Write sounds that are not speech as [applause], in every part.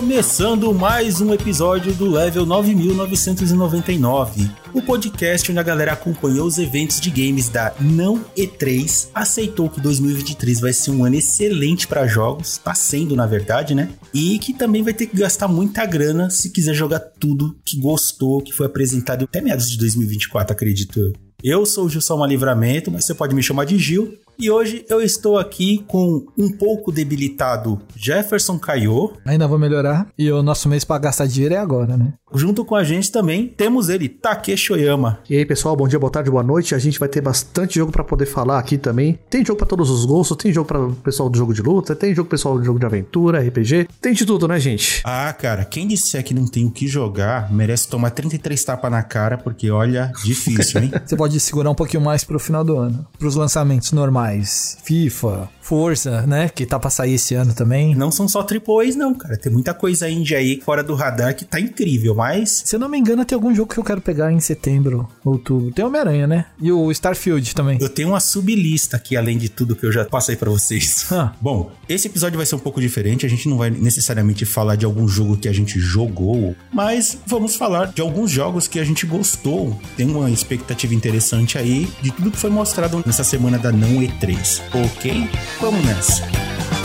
Começando mais um episódio do Level 9999, o podcast onde a galera acompanhou os eventos de games da Não E3, aceitou que 2023 vai ser um ano excelente para jogos, tá sendo na verdade, né? E que também vai ter que gastar muita grana se quiser jogar tudo que gostou, que foi apresentado até meados de 2024, acredito eu. Eu sou o Gilson Livramento, mas você pode me chamar de Gil. E hoje eu estou aqui com um pouco debilitado Jefferson Caio. Ainda vou melhorar. E o nosso mês para gastar dinheiro é agora, né? Junto com a gente também temos ele, Takeshi Oyama. E aí, pessoal, bom dia, boa tarde, boa noite. A gente vai ter bastante jogo para poder falar aqui também. Tem jogo para todos os gostos, tem jogo para o pessoal do jogo de luta, tem jogo pessoal do jogo de aventura, RPG, tem de tudo, né, gente? Ah, cara, quem disser que não tem o que jogar, merece tomar 33 tapas na cara, porque olha, difícil, hein? [laughs] Você pode segurar um pouquinho mais pro final do ano, pros lançamentos normais. FIFA, Força, né? Que tá pra sair esse ano também. Não são só AAAs, não, cara. Tem muita coisa indie aí fora do radar que tá incrível, mas. Se eu não me engano, tem algum jogo que eu quero pegar em setembro, outubro. Tem Homem-Aranha, né? E o Starfield também. Eu tenho uma sublista aqui, além de tudo que eu já passei para vocês. [laughs] Ah. Bom, esse episódio vai ser um pouco diferente. A gente não vai necessariamente falar de algum jogo que a gente jogou, mas vamos falar de alguns jogos que a gente gostou. Tem uma expectativa interessante aí de tudo que foi mostrado nessa semana da Não E3. Ok? Vamos nessa.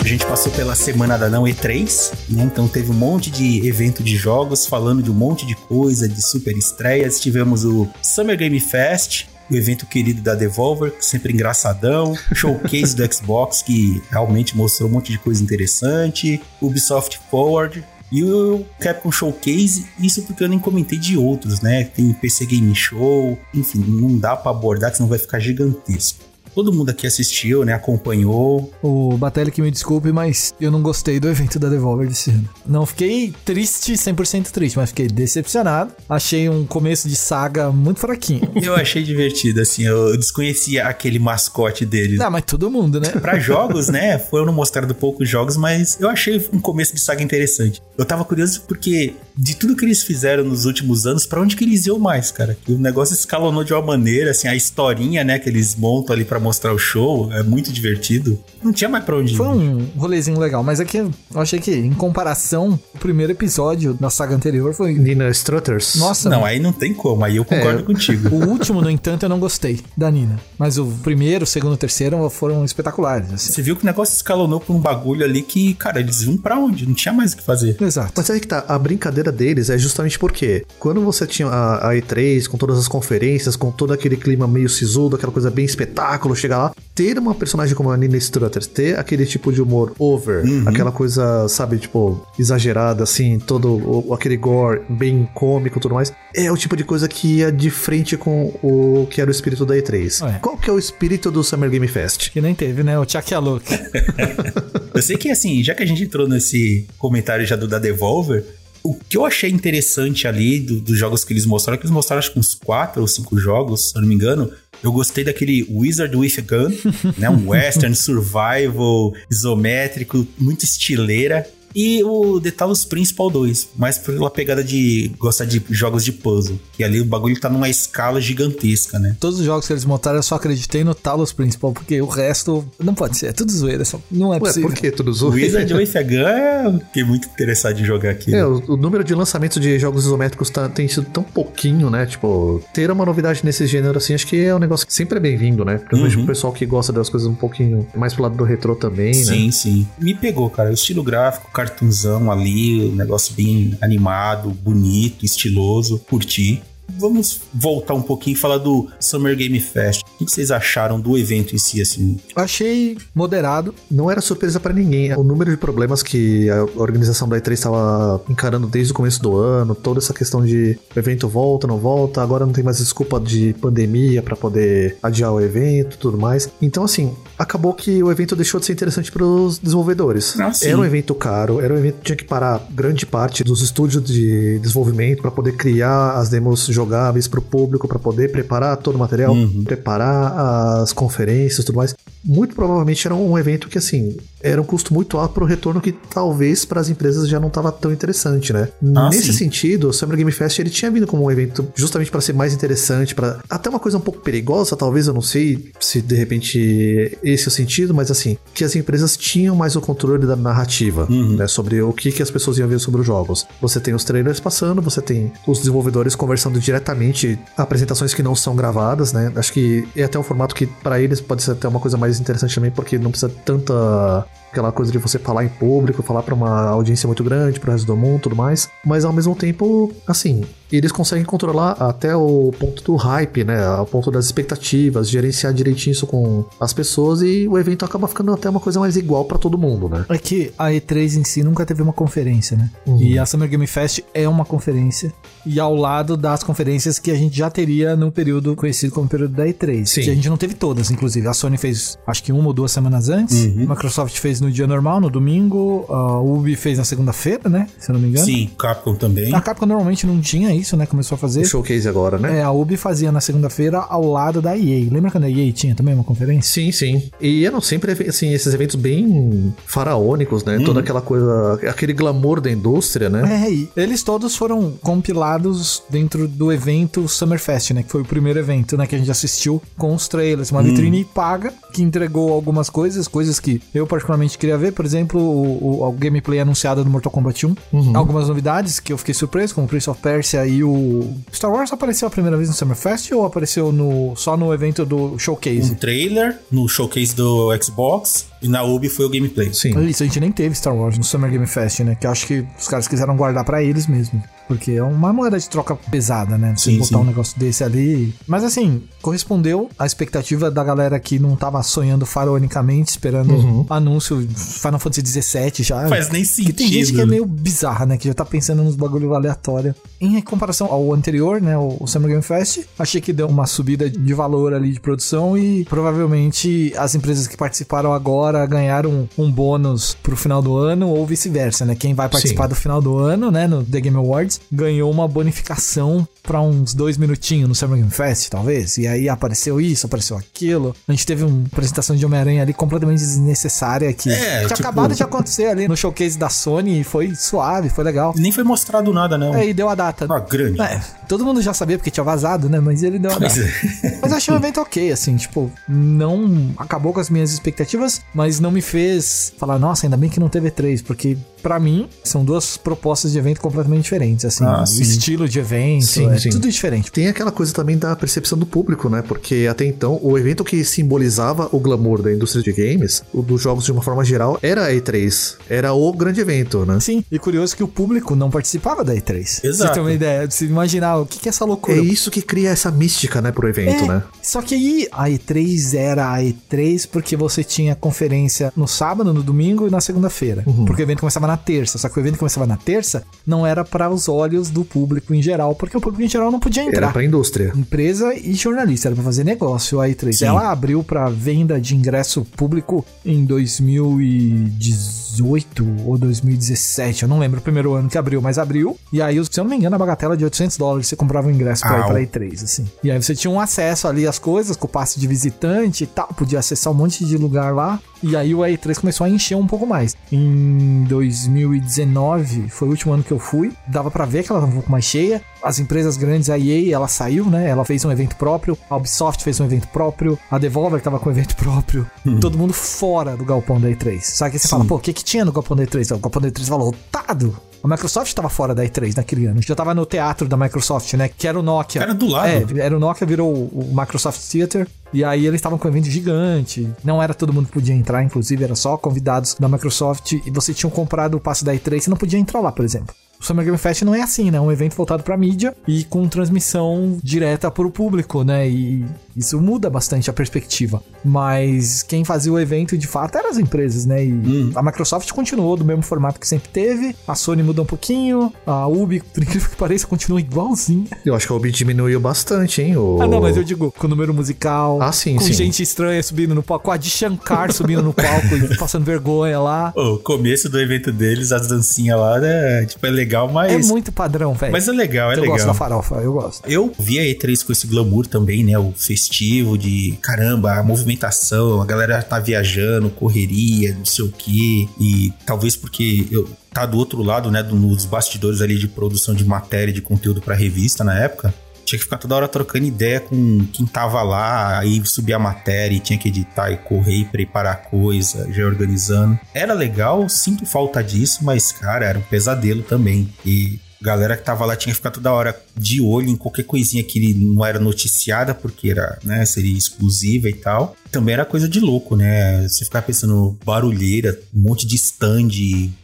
A gente passou pela semana da não E3, né? Então teve um monte de evento de jogos falando de um monte de coisa, de super estreias. Tivemos o Summer Game Fest, o evento querido da Devolver, sempre engraçadão, showcase do Xbox, que realmente mostrou um monte de coisa interessante, Ubisoft Forward, e o Capcom Showcase, isso porque eu nem comentei de outros, né? Tem PC Game Show, enfim, não dá para abordar, que senão vai ficar gigantesco. Todo mundo aqui assistiu, né? Acompanhou. O Batelli que me desculpe, mas eu não gostei do evento da Devolver desse ano. Não fiquei triste, 100% triste, mas fiquei decepcionado. Achei um começo de saga muito fraquinho. [laughs] Eu achei divertido, assim. Eu desconhecia aquele mascote deles. Não, mas todo mundo, né? Pra jogos, né? Foram mostrado poucos jogos, mas eu achei um começo de saga interessante. Eu tava curioso porque de tudo que eles fizeram nos últimos anos, para onde que eles iam mais, cara? O negócio escalonou de uma maneira, assim, a historinha, né, que eles montam ali para mostrar o show, é muito divertido. Não tinha mais pra onde ir. Foi um rolezinho legal, mas aqui eu achei que, em comparação, o primeiro episódio da saga anterior foi. Nina Strutters. Nossa. Não, aí não tem como, aí eu concordo É. contigo. O último, no entanto, eu não gostei da Nina. Mas o primeiro, o segundo e o terceiro foram espetaculares. Assim. Você viu que o negócio escalonou pra um bagulho ali que, cara, eles iam pra onde? Não tinha mais o que fazer. Exato. Mas aí que tá, a brincadeira deles é justamente porque quando você tinha a, a E3 com todas as conferências, com todo aquele clima meio sisudo, aquela coisa bem espetáculo, chegar lá, ter uma personagem como a Nina Strutter, ter aquele tipo de humor over, aquela coisa, sabe, tipo, exagerada, assim, todo o- aquele gore bem cômico e tudo mais, é o tipo de coisa que ia de frente com o que era o espírito da E3. É. Qual que é o espírito do Summer Game Fest? Que nem teve, né? O Chuck Alok. [laughs] Eu sei que, assim, já que a gente entrou nesse comentário já do da Devolver, o que eu achei interessante ali do- dos jogos que eles mostraram, é que eles mostraram acho que uns quatro ou cinco jogos, se eu não me engano. Eu gostei daquele Wizard with a Gun, né? Um [laughs] western survival isométrico, muito estileira. E o The Talos Principal 2, mais pela pegada de gostar de jogos de puzzle. Que ali o bagulho tá numa escala gigantesca, né? Todos os jogos que eles montaram eu só acreditei no Talos Principal, porque o resto não pode ser. É tudo zoeira. só- Não é Ué, possível. por que tudo O zoou? Wizard a Gun, eu fiquei muito interessado em jogar aqui. É, o, o número de lançamentos de jogos isométricos tá- tem sido tão pouquinho, né? Tipo, ter uma novidade nesse gênero, assim, acho que é um negócio que sempre é bem-vindo, né? Porque eu vejo Uhum. o pessoal que gosta das coisas um pouquinho mais pro lado do retrô também, né? Sim, sim. Me pegou, cara. O estilo gráfico, cartunzão ali, um negócio bem animado, bonito, estiloso. Curti. Vamos voltar um pouquinho e falar do Summer Game Fest. O que vocês acharam do evento em si, assim? Achei moderado. Não era surpresa para ninguém. O número de problemas que a organização da E3 estava encarando desde o começo do ano, toda essa questão de o evento volta, não volta, agora não tem mais desculpa de pandemia para poder adiar o evento tudo mais. Então, assim, acabou que o evento deixou de ser interessante para os desenvolvedores. Ah, era um evento caro, era um evento que tinha que parar grande parte dos estúdios de desenvolvimento para poder criar as demos jogáveis para o público, para poder preparar todo o material, Uhum. preparar as conferências e tudo mais. Muito provavelmente era um evento que, assim, era um custo muito alto para o retorno que talvez para as empresas já não estava tão interessante, né? Ah, Nesse sim. sentido, o Summer Game Fest ele tinha vindo como um evento justamente para ser mais interessante, para até uma coisa um pouco perigosa, talvez, eu não sei se de repente esse é o sentido, mas assim, que as empresas tinham mais o controle da narrativa, Uhum. né, sobre o que, que as pessoas iam ver sobre os jogos. Você tem os trailers passando, você tem os desenvolvedores conversando diretamente, apresentações que não são gravadas, né? Acho que é até um formato que para eles pode ser até uma coisa mais interessante também, porque não precisa tanta aquela coisa de você falar em público, falar pra uma audiência muito grande, pro resto do mundo, tudo mais. Mas ao mesmo tempo, assim, eles conseguem controlar até o ponto do hype, né? O ponto das expectativas, gerenciar direitinho isso com as pessoas e o evento acaba ficando até uma coisa mais igual pra todo mundo, né? É que a E3 em si nunca teve uma conferência, né? Uhum. E a Summer Game Fest é uma conferência. E ao lado das conferências que a gente já teria no período conhecido como período da E3. Sim. Que a gente não teve todas, inclusive. A Sony fez acho que uma ou duas semanas antes. Uhum. A Microsoft fez no dia normal, no domingo. A Ubi fez na segunda-feira, né? Se eu não me engano. Sim, Capcom também. A Capcom normalmente não tinha isso, né? Começou a fazer. O showcase agora, né? É, a Ubi fazia na segunda-feira ao lado da EA. Lembra quando a EA tinha também uma conferência? Sim, sim. E eram sempre assim, esses eventos bem faraônicos, né? Toda aquela coisa, aquele glamour da indústria, né? É, e eles todos foram compilados dentro do evento Summerfest, né? Que foi o primeiro evento, né? Que a gente assistiu com os trailers. Uma vitrine paga que entregou algumas coisas, coisas que eu particularmente queria ver. Por exemplo, o, o- o gameplay anunciado do Mortal Kombat 1. Algumas novidades que eu fiquei surpreso, como o Prince of Persia e o Star Wars apareceu a primeira vez no Summerfest ou apareceu no, só no evento do Showcase? Um trailer no showcase do Xbox e na Ubi foi o gameplay. Sim. Isso, a gente nem teve Star Wars no Summer Game Fest, né? Que eu acho que os caras quiseram guardar pra eles mesmo. Porque é uma moeda de troca pesada, né? Você Sim, botar sim. um negócio desse ali. Mas assim, correspondeu à expectativa da galera que não tava sonhando faraonicamente, esperando Uhum. anúncio Final Fantasy XVII já. Faz nem Que tem gente sentido. que é meio bizarra, né? Que já tá pensando nos bagulho aleatório. Em comparação ao anterior, né? O Summer Game Fest, achei que deu uma subida de valor ali de produção e provavelmente as empresas que participaram agora ganharam um bônus pro final do ano ou vice-versa, né? Quem vai participar Sim. do final do ano, né? No The Game Awards, ganhou uma bonificação pra uns dois minutinhos no Summer Game Fest, talvez. E aí apareceu isso, apareceu aquilo. A gente teve uma apresentação de Homem-Aranha ali completamente desnecessária que É, tinha tipo- acabado de acontecer ali no showcase da Sony e foi suave, foi legal. Nem foi mostrado nada, não. Aí deu a data. Ah, grande. É, todo mundo já sabia porque tinha vazado, né? Mas ele deu a Pois data. é. Mas eu achei um evento ok, assim, tipo, não acabou com as minhas expectativas, mas não me fez falar, nossa, ainda bem que não teve três, porque pra mim são duas propostas de evento completamente diferentes, assim, Ah, estilo de evento, Sim, é sim. tudo diferente. Tem aquela coisa também da percepção do público, né? Porque até então, o evento que simbolizava o glamour da indústria de games, o dos jogos de uma forma geral, era a E3. Era o grande evento, né? Sim, e curioso que o público não participava da E3. Pra Você Exato. tem uma ideia, de se imaginar o que, que é essa É loucura. isso que cria essa mística, né, pro evento, É, né? Só que aí a E3 era a E3 porque você tinha conferência no sábado, no domingo e na segunda-feira. Uhum. Porque o evento começava na terça. Só que o evento começava na terça não era para os olhos do público em geral, porque o público em geral não podia Era entrar. pra indústria. Empresa e jornalista, era pra fazer negócio a E3. Sim. Ela abriu pra venda de ingresso público em 2018 ou 2017, eu não lembro o primeiro ano que abriu, mas abriu. E aí, se eu não me engano, a bagatela de 800 dólares você comprava um ingresso pra ir pra E3, assim. E aí você tinha um acesso ali às coisas, com o passe de visitante e tal, podia acessar um monte de lugar lá. E aí o E3 começou a encher um pouco mais. Em 2019, foi o último ano que eu fui, dava pra ver que ela tava um pouco mais cheia. As empresas grandes, a EA, ela saiu, né? Ela fez um evento próprio, a Ubisoft fez um evento próprio, a Devolver tava com um evento próprio. Todo mundo fora do galpão da E3. Só que você fala, pô, o que que tinha no galpão da E3? O galpão da E3 tava lotado. A Microsoft estava fora da E3 naquele ano. Já tava no teatro da Microsoft, né? Que era o Nokia. Era do lado. É, era o Nokia, virou o o Microsoft Theater. E aí eles estavam com um evento gigante. Não era todo mundo que podia entrar, inclusive, era só convidados da Microsoft. E você tinha comprado o passe da E3, você não podia entrar lá, por exemplo. O Summer Game Fest não é assim, né? É um evento voltado pra mídia e com transmissão direta pro público, né? E isso muda bastante a perspectiva. Mas quem fazia o evento de fato eram as empresas, né? E Hum. a Microsoft continuou do mesmo formato que sempre teve, a Sony mudou um pouquinho, a Ubi, por incrível que [laughs] pareça, continua igualzinho. Eu acho que a Ubi diminuiu bastante, hein? O... Ah, não, mas eu digo, com o número musical, Ah, sim, com sim. gente estranha subindo no palco, com a de Shankar subindo no palco e passando vergonha lá. [laughs] O começo do evento deles, as dancinhas lá, né? Tipo, é legal, mas. É muito padrão, velho. Mas é legal, é eu legal. gosto da farofa, eu gosto. Eu vi a E3 com esse glamour também, né? O festivo de caramba, a movimentação, a galera tá viajando, correria, não sei o quê. E talvez porque eu tá do outro lado, né? do- Nos bastidores ali de produção de matéria, de conteúdo pra revista na época. Tinha que ficar toda hora trocando ideia com quem tava lá, aí subir a matéria e tinha que editar e correr e preparar coisa, já organizando. Era legal, sinto falta disso, mas, cara, era um pesadelo também. E galera que tava lá tinha que ficar toda hora de olho em qualquer coisinha que não era noticiada, porque era, né, seria exclusiva e tal. Também era coisa de louco, né? Você ficar pensando barulheira, um monte de stand,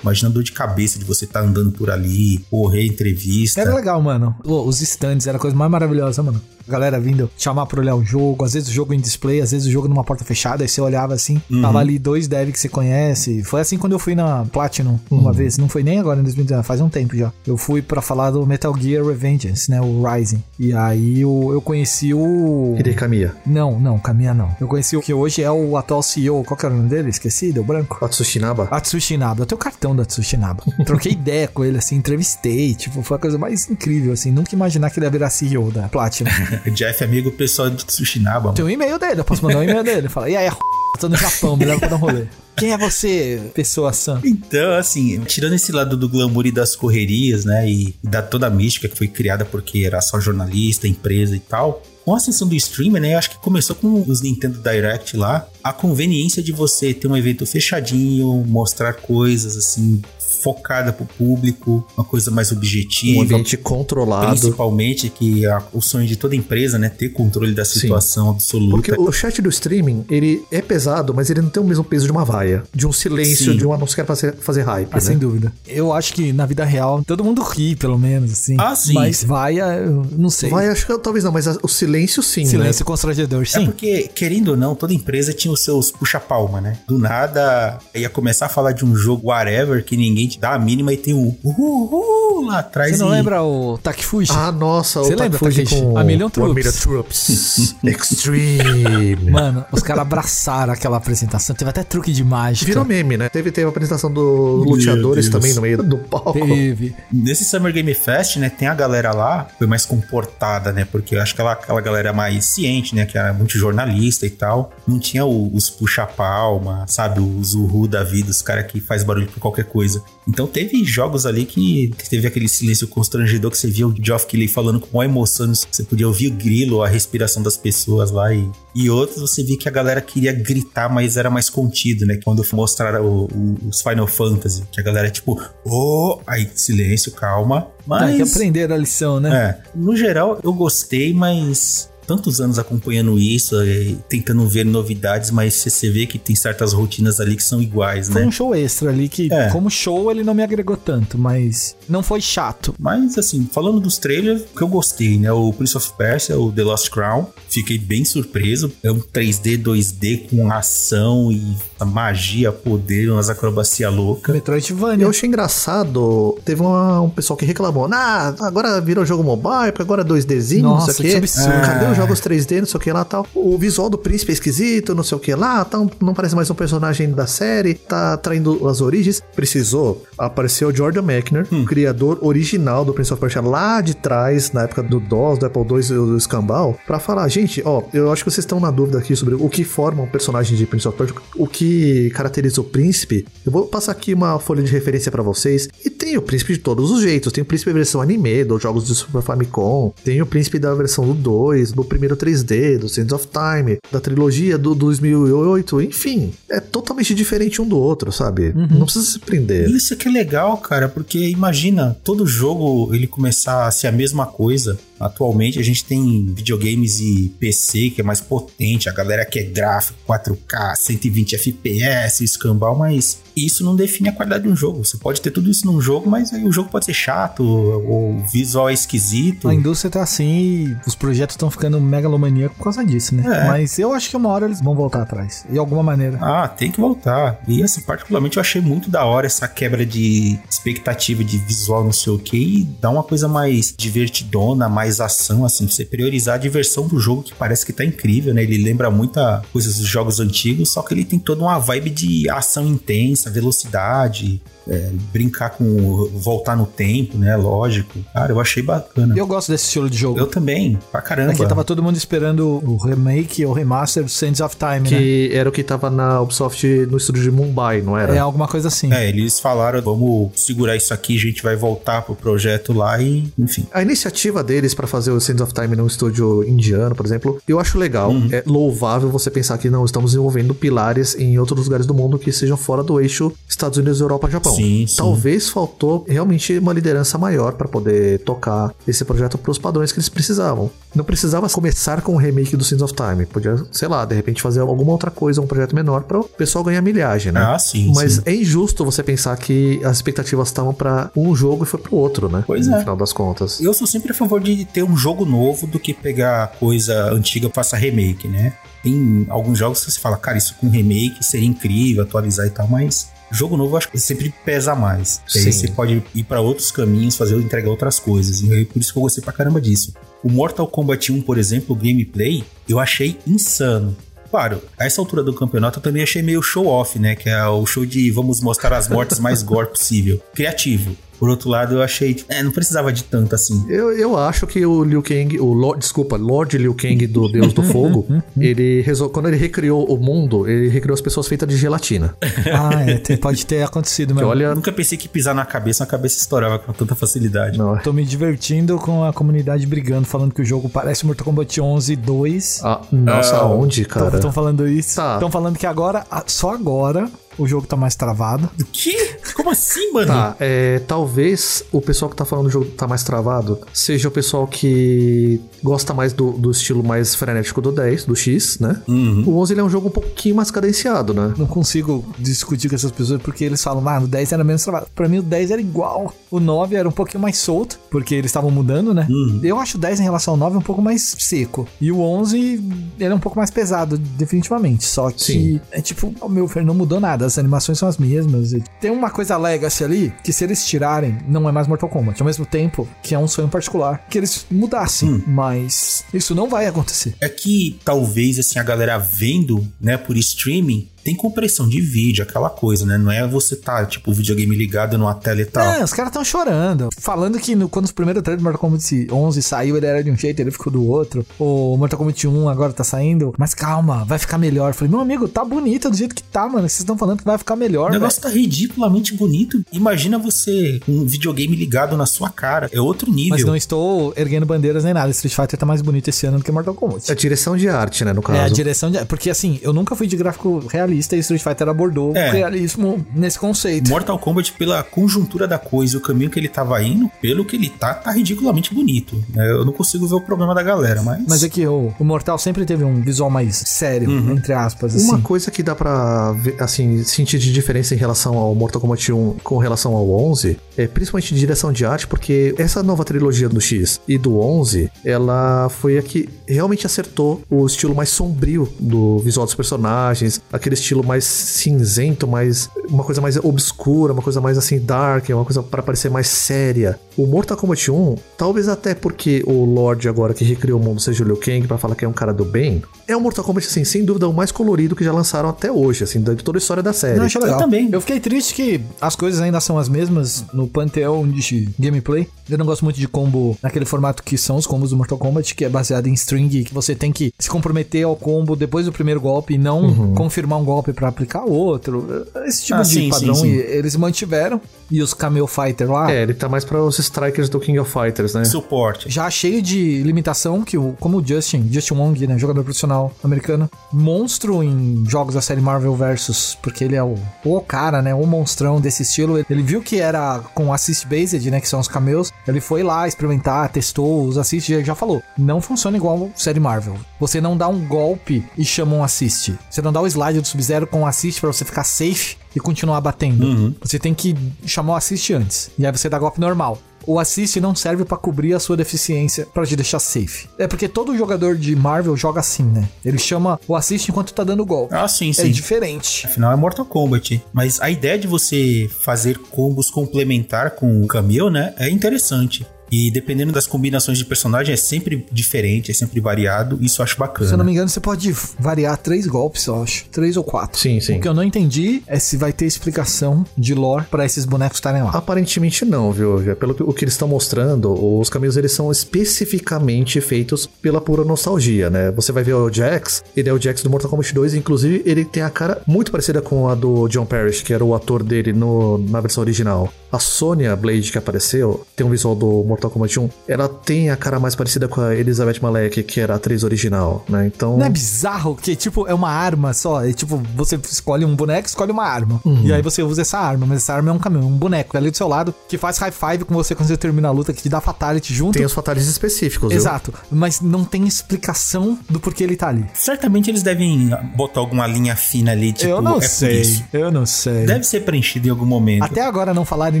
imagina a dor de cabeça de você estar andando por ali, correr entrevista. Era legal, mano. Os stands era a coisa mais maravilhosa, mano. A galera vindo chamar pra olhar o jogo, às vezes o jogo em display, às vezes o jogo numa porta fechada, aí você olhava assim, Uhum. tava ali dois devs que você conhece. Foi assim quando eu fui na Platinum uma Uhum. vez, não foi nem agora em 2019, faz um tempo já. Eu fui pra falar do Metal Gear Revengeance, né, o Rising. E aí eu, eu conheci o... Hideki Kamiya. Não, não, Caminha não. Eu conheci o que hoje é o atual CEO, qual que era o nome dele? Esqueci, deu branco. Atsushinaba. Atsushi Naba, eu tenho o cartão da Atsushi Naba. [laughs] Troquei ideia com ele, assim, entrevistei, tipo, foi a coisa mais incrível, assim. Nunca imaginar que ele ia virar CEO da Platinum. [laughs] Jeff, amigo pessoal de Tsushinaba. Tem um e-mail dele, eu posso mandar um e-mail dele. Fala, e aí, tô no Japão, me leva pra dar um rolê. Quem é você, pessoa sã? Então, assim, tirando esse lado do glamour e das correrias, né, e da toda a mística que foi criada porque era só jornalista, empresa e tal, com a ascensão do streamer, né, eu acho que começou com os Nintendo Direct lá, a conveniência de você ter um evento fechadinho, mostrar coisas, assim, focada pro público, uma coisa mais Um objetiva, ambiente controlado. principalmente que a- o sonho de toda empresa, né, ter controle da situação absoluta. Porque o chat do streaming, ele é pesado, mas ele não tem o mesmo peso de uma vaia. De um silêncio, Sim. de um anúncio que era pra fazer, fazer hype, Ah, né? sem dúvida. Eu acho que na vida real todo mundo ri, pelo menos, assim. Ah, sim. Mas vai, eu não sei. Vai, acho que talvez não, mas o silêncio sim, Silêncio constrangedor, É sim. porque, querendo ou não, toda empresa tinha os seus puxa-palma, né? Do nada ia começar a falar de um jogo whatever que ninguém te dá a mínima e tem o uhul, lá atrás. Você não e- lembra o Takifuji? Ah, nossa, Você o Takeshi? com A Million Troops. Million Troops. [laughs] Extreme. Mano, os caras abraçaram aquela apresentação. Teve até truque de mágica. Virou meme, né? Teve, teve a apresentação dos Meu luteadores Deus. também no meio do palco. Teve. Nesse Summer Game Fest, né, tem a galera lá, foi mais comportada, né? Porque eu acho que ela, aquela galera mais ciente, né? Que era muito jornalista e tal. Não tinha o- os puxa-palma, sabe? Os uhul da vida, os caras que faz barulho por qualquer coisa. Então teve jogos ali que teve aquele silêncio constrangedor que você via o Geoff Keighley falando com maior emoção. Você podia ouvir o grilo, a respiração das pessoas lá. E, e outros você via que a galera queria gritar, mas era mais contido, né? Quando mostraram o- o- os Final Fantasy, que a galera tipo, oh, aí silêncio, calma. Ah, que Mas, aprenderam a lição, né? é, no geral eu gostei, mas tantos anos acompanhando isso, e tentando ver novidades, mas você- vê que tem certas rotinas ali que são iguais, Foi né? um show extra ali que, É. como show, ele não me agregou tanto, mas não foi chato. Mas assim, falando dos trailers, o que eu gostei, né? O Prince of Persia, o The Lost Crown, fiquei bem surpreso. É um 3D, 2D com ação e magia, poder, umas acrobacia louca. Metroidvania. Eu achei engraçado, teve uma- um pessoal que reclamou, ah, agora virou jogo mobile, porque agora é 2Dzinho, Nossa, não sei o que absurdo. Cadê Ah. os jogos 3D, não sei o que lá tal. O visual do príncipe é esquisito, não sei o que lá, tal, não parece mais um personagem da série, tá traindo as origens. Precisou. Apareceu o Jordan Mechner, Hum. o criador original do Prince of Persia lá de trás, na época do DOS, do Apple II e do Scambal, pra falar, gente, ó, eu acho que vocês estão na dúvida aqui sobre o que forma um personagem de Prince of Persia, o que caracteriza o príncipe. Eu vou passar aqui uma folha de referência pra vocês. E tem o príncipe de todos os jeitos. Tem o príncipe versão anime, dos jogos do Super Famicom. Tem o príncipe da versão do 2, do primeiro 3D, do Sands of Time, da trilogia do 2008. Enfim, é totalmente diferente um do outro, sabe? Não precisa se prender. Isso que é legal, cara, porque imagina todo jogo ele começar a ser a mesma coisa, atualmente a gente tem videogames e PC que é mais potente, a galera quer gráfico 4K, 120 FPS, escambau, mas isso não define a qualidade de um jogo. Você pode ter tudo isso num jogo, mas aí o jogo pode ser chato, o visual é esquisito. A indústria tá assim e os projetos estão ficando megalomaníacos por causa disso, né? É. Mas eu acho que uma hora eles vão voltar atrás, de alguma maneira. Ah, tem que voltar. E assim, particularmente eu achei muito da hora essa quebra de expectativa de visual, não sei o que, e dá uma coisa mais divertidona, mais ação, assim, você priorizar a diversão do jogo, que parece que tá incrível, né? Ele lembra muita coisas dos jogos antigos, só que ele tem toda uma vibe de ação intensa, velocidade, é, brincar com voltar no tempo, né? Lógico. Cara, eu achei bacana. Eu gosto desse estilo de jogo. Eu também, pra caramba. Aqui tava todo mundo esperando o remake ou remaster do Sands of Time, que né? era o que tava na Ubisoft no estúdio de Mumbai, não era? É alguma coisa assim. É, eles falaram, vamos segurar isso aqui, a gente vai voltar pro projeto lá e, enfim. A iniciativa deles para fazer o Sands of Time num estúdio indiano, por exemplo, eu acho legal. Uhum. É louvável você pensar que não estamos desenvolvendo pilares em outros lugares do mundo que sejam fora do eixo Estados Unidos, Europa, Japão. Sim, sim. Talvez faltou realmente uma liderança maior para poder tocar esse projeto para os padrões que eles precisavam. Não precisava começar com o remake do Sins of Time. Podia, sei lá, de repente fazer alguma outra coisa, um projeto menor para o pessoal ganhar milhagem, né? Ah, sim. Mas sim. é injusto você pensar que as expectativas estavam para um jogo e foi para o outro, né? Pois no é. final das contas. Eu sou sempre a favor de ter um jogo novo do que pegar coisa antiga e faça remake, né? Tem alguns jogos que você fala, cara, isso com remake seria incrível, atualizar e tal, mas jogo novo acho que sempre pesa mais. Aí você pode ir para outros caminhos, fazer entregar outras coisas. E aí, por isso que eu gostei pra caramba disso. O Mortal Kombat 1, por exemplo, o gameplay, eu achei insano. Claro, a essa altura do campeonato eu também achei meio show off, né? Que é o show de vamos mostrar as mortes mais gore possível. Criativo. Por outro lado, eu achei, é, não precisava de tanto assim. Eu, eu acho que o Liu Kang, o Lord, desculpa, Lord Liu Kang do Deus do Fogo, [laughs] ele resol, quando ele recriou o mundo, ele recriou as pessoas feitas de gelatina. [laughs] Ah, é, tem- pode ter acontecido mesmo. olha- Eu nunca pensei que pisar na cabeça, a cabeça estourava com tanta facilidade. Não, Tô me divertindo com a comunidade brigando, falando que o jogo parece Mortal Kombat 11 2. ah, nossa, Ah, aonde, cara? Estão falando isso. Tá. Estão falando que agora, só agora, o jogo tá mais travado. O quê? Como assim, mano? Tá, é, talvez o pessoal que tá falando do jogo tá mais travado seja o pessoal que gosta mais do, do estilo mais frenético do 10, do X, né? Uhum. O 11 ele é um jogo um pouquinho mais cadenciado, né? Não consigo discutir com essas pessoas porque eles falam, ah, no 10 era menos travado. Pra mim, o 10 era igual. O 9 era um pouquinho mais solto, porque eles estavam mudando, né? Eu acho o 10 em relação ao 9 um pouco mais seco. E o 11, ele é um pouco mais pesado, definitivamente. Só que, Sim. é tipo, ao meu ver, não mudou nada. As animações são as mesmas. E Tem uma coisa legacy ali, que se eles tirarem, não é mais Mortal Kombat. Ao mesmo tempo, que é um sonho particular, que eles mudassem. Mas isso não vai acontecer. É que talvez assim a galera vendo, né, por streaming, tem compressão de vídeo, aquela coisa, né? Não é você tá, tipo, o videogame ligado numa tela e tal. É, os caras estão chorando. Falando que no- quando o primeiro trailer do Mortal Kombat 11 saiu, ele era de um jeito, ele ficou do outro. O Mortal Kombat 1 agora tá saindo. Mas calma, vai ficar melhor. Eu falei, meu amigo, tá bonito do jeito que tá, mano. Vocês estão falando que vai ficar melhor. O negócio tá ridiculamente bonito. Imagina você com um videogame ligado na sua cara. É outro nível. Mas não estou erguendo bandeiras nem nada. Street Fighter tá mais bonito esse ano do que Mortal Kombat. É direção de arte, né, no caso. É, a direção de. Porque assim, eu nunca fui de gráfico realista e Street Fighter abordou É. o realismo nesse conceito. Mortal Kombat, pela conjuntura da coisa e o caminho que ele tava indo, pelo que ele tá, tá ridiculamente bonito. É, Eu não consigo ver o problema da galera, mas. Mas é que o, o Mortal sempre teve um visual mais sério, entre aspas. Assim. Uma coisa que dá pra ver, assim, sentir de diferença em relação ao Mortal Kombat 1 com relação ao 11 é principalmente de direção de arte, porque essa nova trilogia do X e do 11, ela foi a que realmente acertou o estilo mais sombrio do visual dos personagens, aquele estilo mais cinzento, mais uma coisa mais obscura, uma coisa mais assim dark, uma coisa para parecer mais séria. O Mortal Kombat 1, talvez até porque o Lord agora que recriou o mundo seja o Liu Kang pra falar que é um cara do bem, é um Mortal Kombat assim, sem dúvida o mais colorido que já lançaram até hoje, assim, de toda a história da série. Não. Eu também. Eu fiquei triste que as coisas ainda são as mesmas no panteão de gameplay. Eu não gosto muito de combo naquele formato que são os combos do Mortal Kombat, que é baseado em string, que você tem que se comprometer ao combo depois do primeiro golpe e não confirmar um golpe pra aplicar outro. Esse tipo Ah, de sim, padrão sim, sim. e eles mantiveram. E os Camel Fighter lá, É, ele tá mais para os Strikers do King of Fighters, né? Suporte. Já cheio de limitação, que o, como o Justin, Justin Wong, né, jogador profissional americano, monstro em jogos da série Marvel Versus, porque ele é o, o cara, né, o monstrão desse estilo. Ele viu que era com assist based, né, que são os cameos, ele foi lá experimentar, testou os assist e já falou, não funciona igual série Marvel. Você não dá um golpe e chama um assist. Você não dá o slide do Sub-Zero com um assist para você ficar safe e continuar batendo. Uhum. Você tem que chamar o assist antes. E aí você dá golpe normal. O assist não serve pra cobrir a sua deficiência pra te deixar safe. É porque todo jogador de Marvel joga assim, né? Ele chama o assist enquanto tá dando golpe. Ah, sim, É sim. diferente. Afinal é Mortal Kombat. Mas a ideia de você fazer combos complementar com o cameo, né? É interessante. E dependendo das combinações de personagem, é sempre diferente, é sempre variado. Isso eu acho bacana. Se eu não me engano, você pode variar três golpes, eu acho. Três ou quatro. Sim, sim. O que eu não entendi é se vai ter explicação de lore pra esses bonecos estarem lá. Aparentemente não, viu? Pelo que, o que eles estão mostrando, os caminhos eles são especificamente feitos pela pura nostalgia, né? Você vai ver o Jax, ele é o Jax do Mortal Kombat 2, inclusive ele tem a cara muito parecida com a do John Parrish, que era o ator dele no, na versão original. A Sonya Blade que apareceu, tem um visual do Mortal Kombat 1, ela tem a cara mais parecida com a Elizabeth Malek, que era a atriz original, né? Então... Não é bizarro que, tipo, é uma arma só. É tipo, você escolhe um boneco, escolhe uma arma. Uhum. E aí você usa essa arma, mas essa arma é um caminhão, um boneco ali do seu lado que faz high five com você quando você termina a luta, que te dá fatality junto. Tem os fatalities específicos, viu? Exato, mas não tem explicação do porquê ele tá ali. Certamente eles devem botar alguma linha fina ali, tipo, eu não é por sei, isso. eu não sei. Deve ser preenchido em algum momento. Até agora não falaram e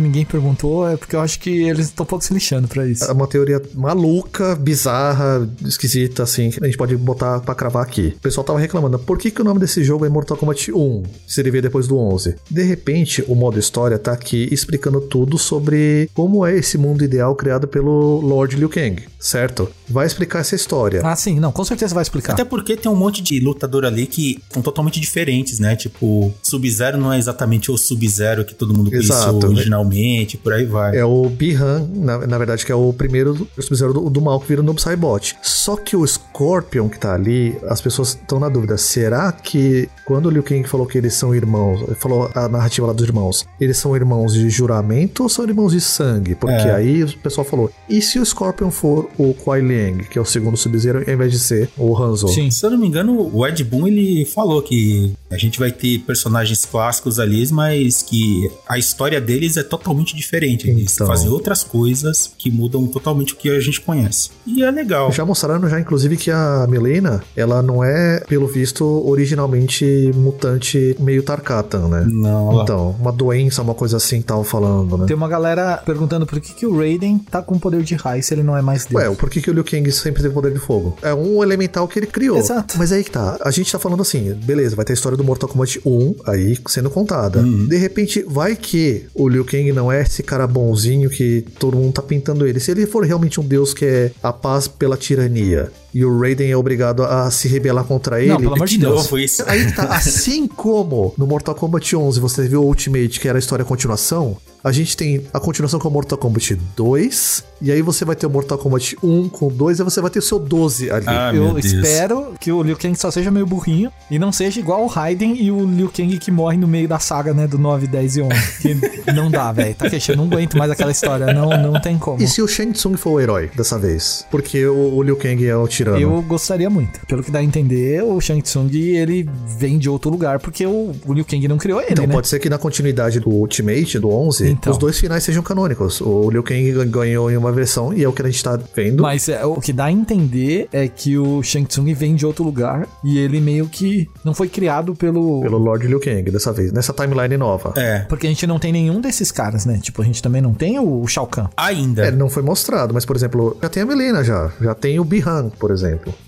ninguém perguntou, é porque eu acho que eles estão um pouco se lixando pra isso. É uma teoria maluca, bizarra, esquisita, assim, que a gente pode botar pra cravar aqui. O pessoal tava reclamando, por que, que o nome desse jogo é Mortal Kombat 1, se ele veio depois do 11? De repente, o modo história tá aqui explicando tudo sobre como é esse mundo ideal criado pelo Lord Liu Kang, certo? Vai explicar essa história. Ah, sim, não, com certeza vai explicar. Até porque tem um monte de lutador ali que são totalmente diferentes, né? Tipo, Sub-Zero não é exatamente o Sub-Zero que todo mundo conheceu Exato. originalmente, por aí vai. É o Bihan, na, na verdade, que é o primeiro Sub-Zero do, do mal que vira no Cybot. Só que o Scorpion que tá ali, as pessoas estão na dúvida. Será que quando o Liu Kang falou que eles são irmãos, falou a narrativa lá dos irmãos, eles são irmãos de juramento ou são irmãos de sangue? Porque É. aí o pessoal falou, e se o Scorpion for o Kuai Liang, que é o segundo Sub-Zero, ao invés de ser o Hanzo? Sim. Se eu não me engano, o Ed Boon ele falou que a gente vai ter personagens clássicos ali, mas que a história deles é totalmente diferente. Eles Então. fazem outras coisas que mudam totalmente o que a gente conhece. E é legal. Já mostraram já, inclusive, que a Milena, ela não é, pelo visto, originalmente mutante meio Tarkatan, né? Não, ela- Então, uma doença, uma coisa assim, estavam falando, né? Tem uma galera perguntando por que, que o Raiden tá com poder de raio se ele não é mais dele. Ué, por que, que o Liu Kang sempre teve poder de fogo? É um elemental que ele criou. Exato. Mas aí que tá. A gente tá falando assim, beleza, vai ter a história do Mortal Kombat 1 aí sendo contada. De repente, vai que o Liu Kang não é esse cara bonzinho que todo mundo tá pintando ele. Se ele for realmente um deus que é a paz pela tirania e o Raiden é obrigado a se rebelar contra ele. Não, pelo amor de de Deus. novo isso. Aí tá, assim como no Mortal Kombat 11 você viu o Ultimate, que era a história continuação, a gente tem a continuação com o Mortal Kombat 2, e aí você vai ter o Mortal Kombat 1 com 2, e você vai ter o seu 12 ali. Ah, meu Eu espero que o Liu Kang só seja meio burrinho e não seja igual o Raiden e o Liu Kang que morre no meio da saga, né, do 9, 10 e 11. Que [laughs] não dá, velho. Tá queixando, não aguento mais aquela história. Não, não tem como. E se o Shang Tsung for o herói dessa vez? Porque o, o Liu Kang é o tirano. Eu gostaria muito. Pelo que dá a entender, o Shang Tsung, ele vem de outro lugar, porque o, o Liu Kang não criou ele, Então, né? pode ser que na continuidade do Ultimate, do 11, Então. os dois finais sejam canônicos. O Liu Kang ganhou em uma versão, e é o que a gente tá vendo. Mas é, o que dá a entender é que o Shang Tsung vem de outro lugar e ele meio que não foi criado pelo... Pelo Lord Liu Kang, dessa vez, nessa timeline nova. É, Porque a gente não tem nenhum desses caras, né? Tipo, a gente também não tem o Shao Kahn. ainda. É, não foi mostrado, mas, por exemplo, já tem a Melina já. Já tem o Bihan, por exemplo.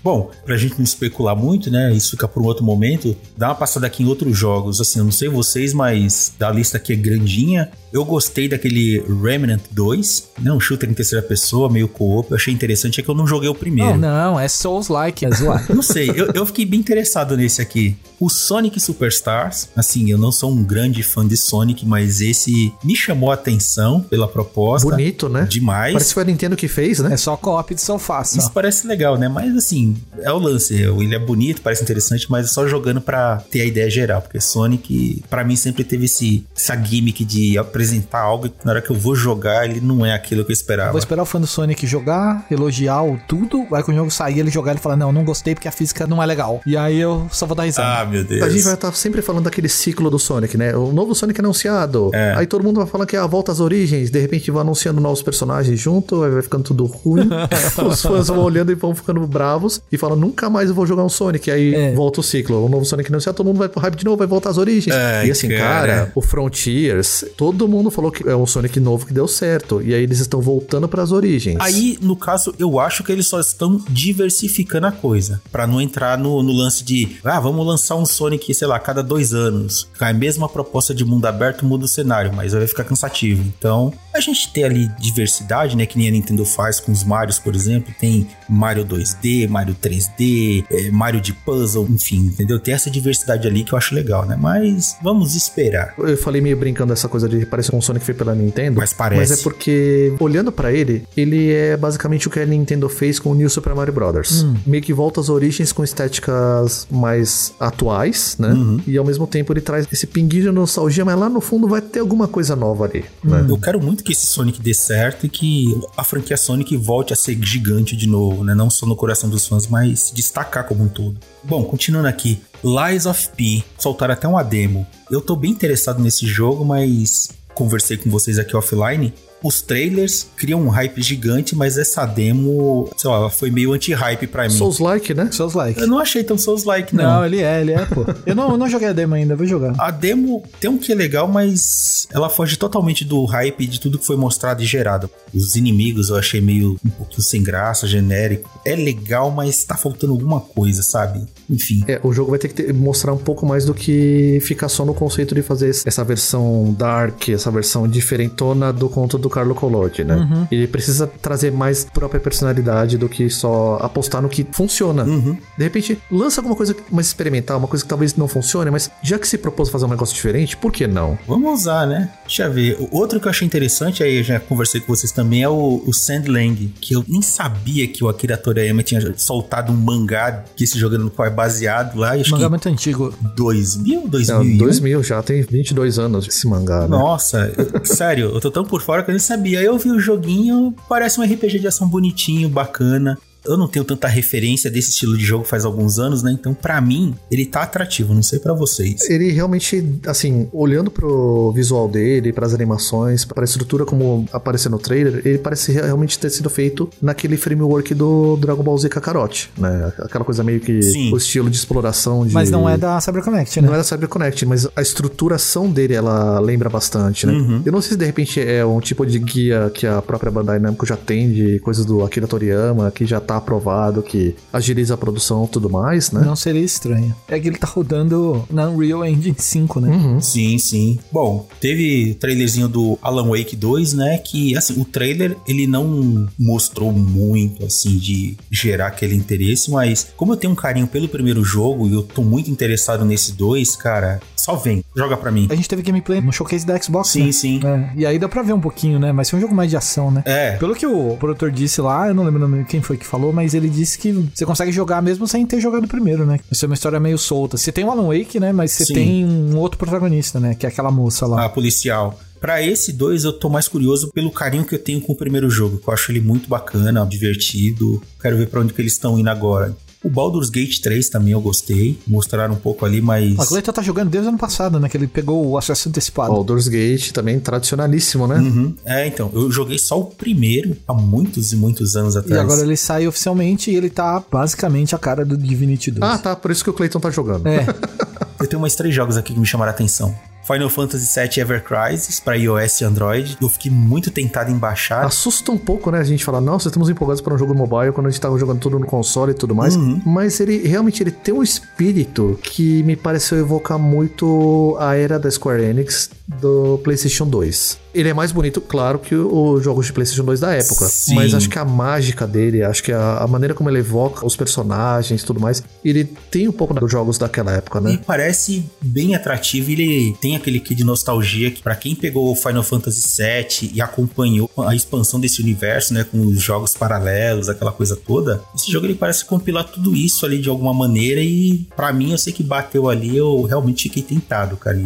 Bom, pra gente não especular muito, né? Isso fica por um outro momento. Dá uma passada aqui em outros jogos. Assim, eu não sei vocês, mas da lista aqui é grandinha. Eu gostei daquele Remnant 2, né? Um shooter em terceira pessoa, meio co-op. Eu achei interessante, é que eu não joguei o primeiro. Não, não, é Souls-like, é. Não sei, eu, eu fiquei bem interessado nesse aqui. O Sonic Superstars, assim, eu não sou um grande fã de Sonic, mas esse me chamou a atenção pela proposta. Bonito, né? Demais. Parece que foi a Nintendo que fez, né? é só co-op de sofá, só. Isso parece legal, né? Mas assim, é o lance. Ele é bonito, parece interessante, mas é só jogando pra ter a ideia geral. Porque Sonic, pra mim, sempre teve esse, essa gimmick de apresentar algo que na hora que eu vou jogar ele não é aquilo que eu esperava. Vou esperar o fã do Sonic jogar, elogiar o tudo, vai com o jogo sair, ele jogar ele falar, não, não gostei porque a física não é legal. E aí eu só vou dar risada. Ah, meu Deus. A gente vai estar sempre falando daquele ciclo do Sonic, né? O novo Sonic anunciado. É. Aí todo mundo vai falando que é a volta às origens. De repente vão anunciando novos personagens junto, aí vai ficando tudo ruim. [laughs] Os fãs vão olhando e vão ficando bravos e falam, nunca mais eu vou jogar um Sonic. Aí É. volta o ciclo. O novo Sonic anunciado, todo mundo vai pro hype de novo, vai voltar às origens. Ai, e assim, cara. cara, o Frontiers, todo mundo falou que é um Sonic novo que deu certo. E aí eles estão voltando pras origens. Aí, no caso, eu acho que eles só estão diversificando a coisa. Pra não entrar no, no lance de, ah, vamos lançar um Sonic, sei lá, cada dois anos. Com a mesma proposta de mundo aberto, muda o cenário, mas vai ficar cansativo. Então, a gente tem ali diversidade, né? Que nem a Nintendo faz com os Marios, por exemplo. Tem Mario 2D, Mario 3D, eh, Mario de puzzle, enfim, entendeu? Tem essa diversidade ali que eu acho legal, né? Mas vamos esperar. Eu falei meio brincando dessa coisa de parecer um Sonic feito pela Nintendo. Mas parece. Mas é porque, olhando pra ele, ele é basicamente o que a Nintendo fez com o New Super Mario Bros. Meio que volta às origens com estéticas mais atuais, né? E ao mesmo tempo ele traz esse pinguinho de nostalgia, mas lá no fundo vai ter alguma coisa nova ali, né? Eu quero muito que esse Sonic dê certo e que a franquia Sonic volte a ser gigante de novo, né? Não só no coração dos fãs, mas se destacar como um todo. Bom, continuando aqui. Lies of P. Soltaram até uma demo. Eu tô bem interessado nesse jogo, mas conversei com vocês aqui offline. Os trailers criam um hype gigante, mas essa demo, sei lá, foi meio anti-hype pra mim. Souls-like, né? Seus likes. Eu não achei tão Souls-like, Não, não. ele é, ele é, pô. Eu não, eu não joguei a demo ainda, vou jogar. A demo tem um que é legal, mas ela foge totalmente do hype de tudo que foi mostrado e gerado. Os inimigos eu achei meio um pouquinho sem graça, genérico. É legal, mas tá faltando alguma coisa, sabe? Enfim. É, o jogo vai ter que ter- mostrar um pouco mais do que ficar só no conceito de fazer essa versão dark, essa versão diferentona do conto do Carlo Collodi, né? Uhum. Ele precisa trazer mais própria personalidade do que só apostar no que funciona. Uhum. De repente, lança alguma coisa mais experimental, uma coisa que talvez não funcione, mas já que se propôs fazer um negócio diferente, por que não? Vamos usar, né? Deixa eu ver. O outro que eu achei interessante, aí eu já conversei com vocês também, é o, o Sandlang, que eu nem sabia que o Akira Toriyama tinha soltado um mangá que esse jogo no qual é baseado lá, acho Mangá que muito antigo. 2000, Não, 2001. 2000 já tem 22 anos esse mangá, né? Nossa, sério, eu tô tão por fora que eu nem sabia. Aí eu vi o joguinho, parece um RPG de ação bonitinho, bacana. Eu não tenho tanta referência desse estilo de jogo faz alguns anos, né? Então, pra mim, ele tá atrativo. Não sei pra vocês. Ele realmente, assim, olhando pro visual dele, pras animações, pra estrutura como apareceu no trailer, ele parece realmente ter sido feito naquele framework do Dragon Ball Z Kakarot, né? Aquela coisa meio que Sim. o estilo de exploração de... Mas não é da CyberConnect, né? Não é da CyberConnect, mas a estruturação dele, ela lembra bastante, né? Uhum. Eu não sei se de repente é um tipo de guia que a própria Bandai Namco já tem de coisas do Akira Toriyama, que já tá aprovado, que agiliza a produção e tudo mais, né? Não seria estranho. É que ele tá rodando na Unreal Engine 5, né? Uhum. Sim, sim. Bom, teve trailerzinho do Alan Wake 2, né? Que, assim, o trailer, ele não mostrou muito, assim, de gerar aquele interesse, mas como eu tenho um carinho pelo primeiro jogo e eu tô muito interessado nesse 2, cara, só vem, joga pra mim. A gente teve gameplay no showcase da Xbox, Sim, né? sim. É, e aí dá pra ver um pouquinho, né? Mas foi um jogo mais de ação, né? É, Pelo que o produtor disse lá, eu não lembro quem foi que falou, mas ele disse que você consegue jogar mesmo sem ter jogado primeiro, né? Isso é uma história meio solta. Você tem o Alan Wake, né? Mas você Sim. tem um outro protagonista, né? Que é aquela moça lá. a policial. Pra esse 2, eu tô mais curioso pelo carinho que eu tenho com o primeiro jogo, que eu acho ele muito bacana, divertido. Quero ver pra onde que eles estão indo agora. O Baldur's Gate 3 também eu gostei. Mostraram um pouco ali, mas. A Cleiton tá jogando desde o ano passado, né? Que ele pegou o acesso antecipado. Baldur's Gate também tradicionalíssimo, né? Uhum. É, então, eu joguei só o primeiro há muitos e muitos anos E atrás. agora ele sai oficialmente e ele tá basicamente a cara do Divinity 2. Ah, tá, por isso que o Clayton tá jogando. É, [laughs] Eu tenho mais três jogos aqui que me chamaram a atenção. Final Fantasy VII Ever Crisis para iOS e Android. Eu fiquei muito tentado em baixar. Assusta um pouco, né? A gente fala, nossa, estamos empolgados para um jogo mobile quando a gente tava jogando tudo no console e tudo mais. Uhum. Mas ele realmente ele tem um espírito que me pareceu evocar muito a era da Square Enix do PlayStation 2. Ele é mais bonito, claro, que os jogos de PlayStation 2 da época. Sim. Mas acho que a mágica dele, acho que a, a maneira como ele evoca os personagens e tudo mais, ele tem um pouco dos jogos daquela época, E né? parece bem atrativo. Ele tem aquele quê de nostalgia que, pra quem pegou o Final Fantasy VII e acompanhou a expansão desse universo, né, com os jogos paralelos, aquela coisa toda, esse jogo ele parece compilar tudo isso ali de alguma maneira. E pra mim, eu sei que bateu ali, eu realmente fiquei tentado, cara.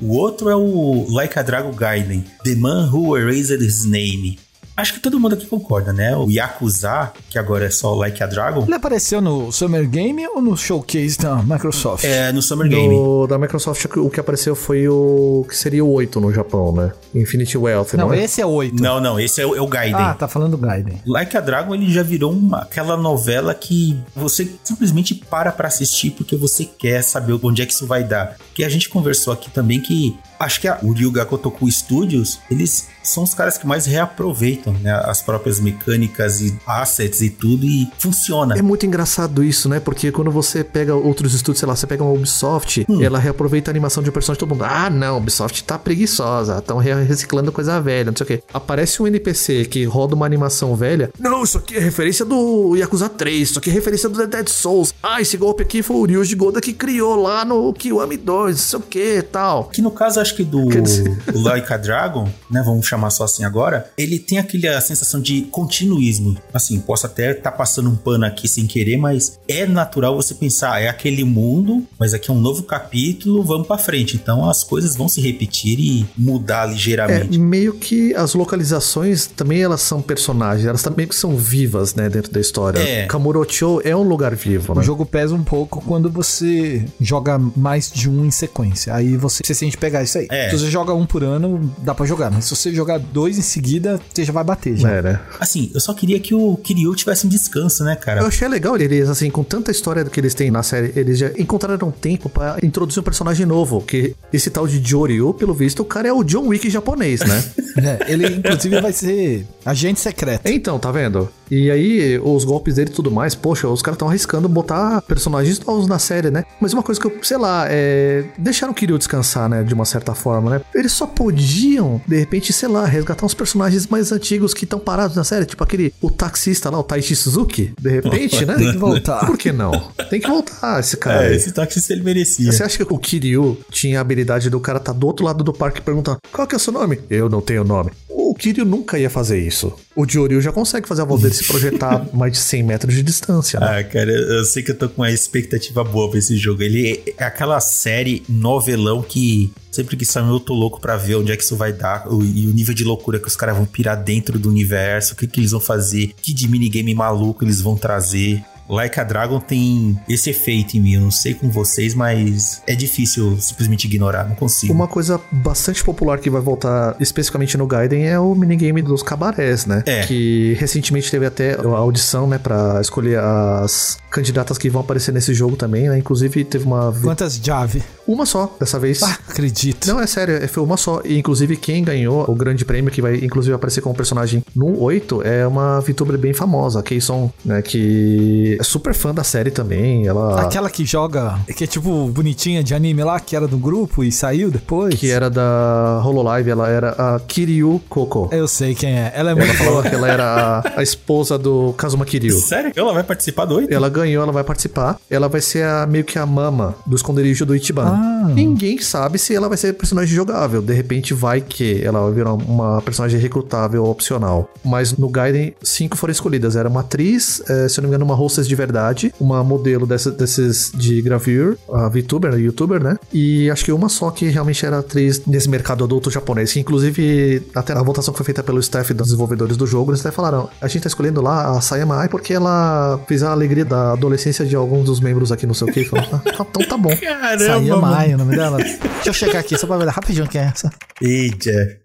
O outro é o Like a Dragon Gaiden, The Man Who Erased His Name. Acho que todo mundo aqui concorda, né? O Yakuza, que agora é só Like a Dragon. Ele apareceu no Summer Game ou no showcase da Microsoft? É, no Summer Game. No, da Microsoft, o que apareceu foi o que seria o 8 no Japão, né? Infinity Wealth, não, não é? esse é o 8. Não, não, esse é o, é o Gaiden. Ah, tá falando do Gaiden. Like a Dragon, ele já virou uma, aquela novela que você simplesmente para pra assistir porque você quer saber onde é que isso vai dar. Que a gente conversou aqui também que acho que a, o Ryuga Kotoku Studios, eles são os caras que mais reaproveitam né, as próprias mecânicas e assets e tudo e funciona. É muito engraçado isso, né? Porque quando você pega outros estúdios, sei lá, você pega uma Ubisoft, hum. ela reaproveita a animação de um personagem todo mundo. Ah, não, Ubisoft tá preguiçosa, estão reciclando coisa velha, não sei o quê. Aparece um NPC que roda uma animação velha. Não, isso aqui é referência do Yakuza 3, isso aqui é referência do Dead Souls. Ah, esse golpe aqui foi o Ryuji Goda que criou lá no Kiwami 2, não sei o que tal. Que no caso, acho que do Like [laughs] a Dragon, né? Vamos chamar só assim agora, ele tem aquele a sensação de continuismo. Assim, posso até estar tá passando um pano aqui sem querer, mas é natural você pensar, é aquele mundo, mas aqui é um novo capítulo, vamos para frente. Então as coisas vão se repetir e mudar ligeiramente. É, meio que as localizações também elas são personagens, elas também são vivas, né, dentro da história. É. Kamurocho é um lugar vivo, né? O jogo pesa um pouco quando você joga mais de um em sequência. Aí você, você sente pegar isso aí. É. Se você joga um por ano, dá para jogar, mas se você jogar dois em seguida, você já vai bater já. É, né? Assim, eu só queria que o Kiryu tivesse um descanso, né, cara? Eu achei legal eles, assim, com tanta história que eles têm na série, eles já encontraram tempo para introduzir um personagem novo, que esse tal de Joryu, pelo visto, o cara é o John Wick japonês, né? [laughs] é, ele inclusive vai ser agente secreto. Então, tá vendo? E aí, os golpes dele e tudo mais, poxa, os caras estão arriscando botar personagens novos na série, né? Mas uma coisa que eu, sei lá, é. Deixaram o Kiryu descansar, né? De uma certa forma, né? Eles só podiam, de repente, sei lá, resgatar uns personagens mais antigos que estão parados na série, tipo aquele, o taxista lá, o Taichi Suzuki, de repente, [laughs] né? Tem que voltar. Por que não? Tem que voltar esse cara. É, esse taxista ele merecia. Você acha que o Kiryu tinha a habilidade do cara tá do outro lado do parque perguntando qual que é o seu nome? Eu não tenho nome. O Kiryu nunca ia fazer isso. O Dioryu já consegue fazer a voz [laughs] dele se projetar [laughs] mais de 100 metros de distância. Né? Ah, cara, eu sei que eu tô com uma expectativa boa pra esse jogo. Ele é aquela série novelão que sempre que sai eu tô louco pra ver onde é que isso vai dar o, e o nível de loucura que os caras vão pirar dentro do universo, o que, que eles vão fazer, que de minigame maluco eles vão trazer. Like a Dragon tem esse efeito em mim. Eu não sei com vocês, mas é difícil simplesmente ignorar, não consigo. Uma coisa bastante popular que vai voltar especificamente no Gaiden é o minigame dos cabarés, né? É. Que recentemente teve até a audição, né, para escolher as candidatas que vão aparecer nesse jogo também, né? Inclusive teve uma. Quantas Jave? Uma só, dessa vez. Ah, acredito. Não, é sério, é, foi uma só. E inclusive quem ganhou o grande prêmio, que vai inclusive aparecer como personagem no 8, é uma VTuber bem famosa, a Keyson, né? Que é super fã da série também. Ela. Aquela que joga, que é tipo bonitinha de anime lá, que era do grupo e saiu depois. Que era da Hololive, ela era a Kiryu Koko. Eu sei quem é. Ela é muito Ela falou que ela era a, a, esposa do Kazuma Kiryu. Sério? Ela vai participar do 8? Ela ganhou, ela vai participar. Ela vai ser a, meio que a mama do esconderijo do Ichiban. Ah. Ninguém sabe se ela vai ser personagem jogável. De repente vai que ela vai virar uma personagem recrutável opcional. Mas no Gaiden, cinco foram escolhidas. Era uma atriz, é, se eu não me engano, uma de verdade, uma modelo dessa, desses de gravure, a VTuber, a YouTuber, né? E acho que uma só que realmente era atriz nesse mercado adulto japonês. Que inclusive, até a votação que foi feita pelo staff dos desenvolvedores do jogo, eles até falaram: a gente tá escolhendo lá a Sayama Ai porque ela fez a alegria da adolescência de alguns dos membros aqui, não sei o que. Falou, ah, então tá bom. [laughs] Caramba, Sayama Ai, o nome dela. Deixa eu checar aqui, só pra ver rapidinho quem é essa. Eita.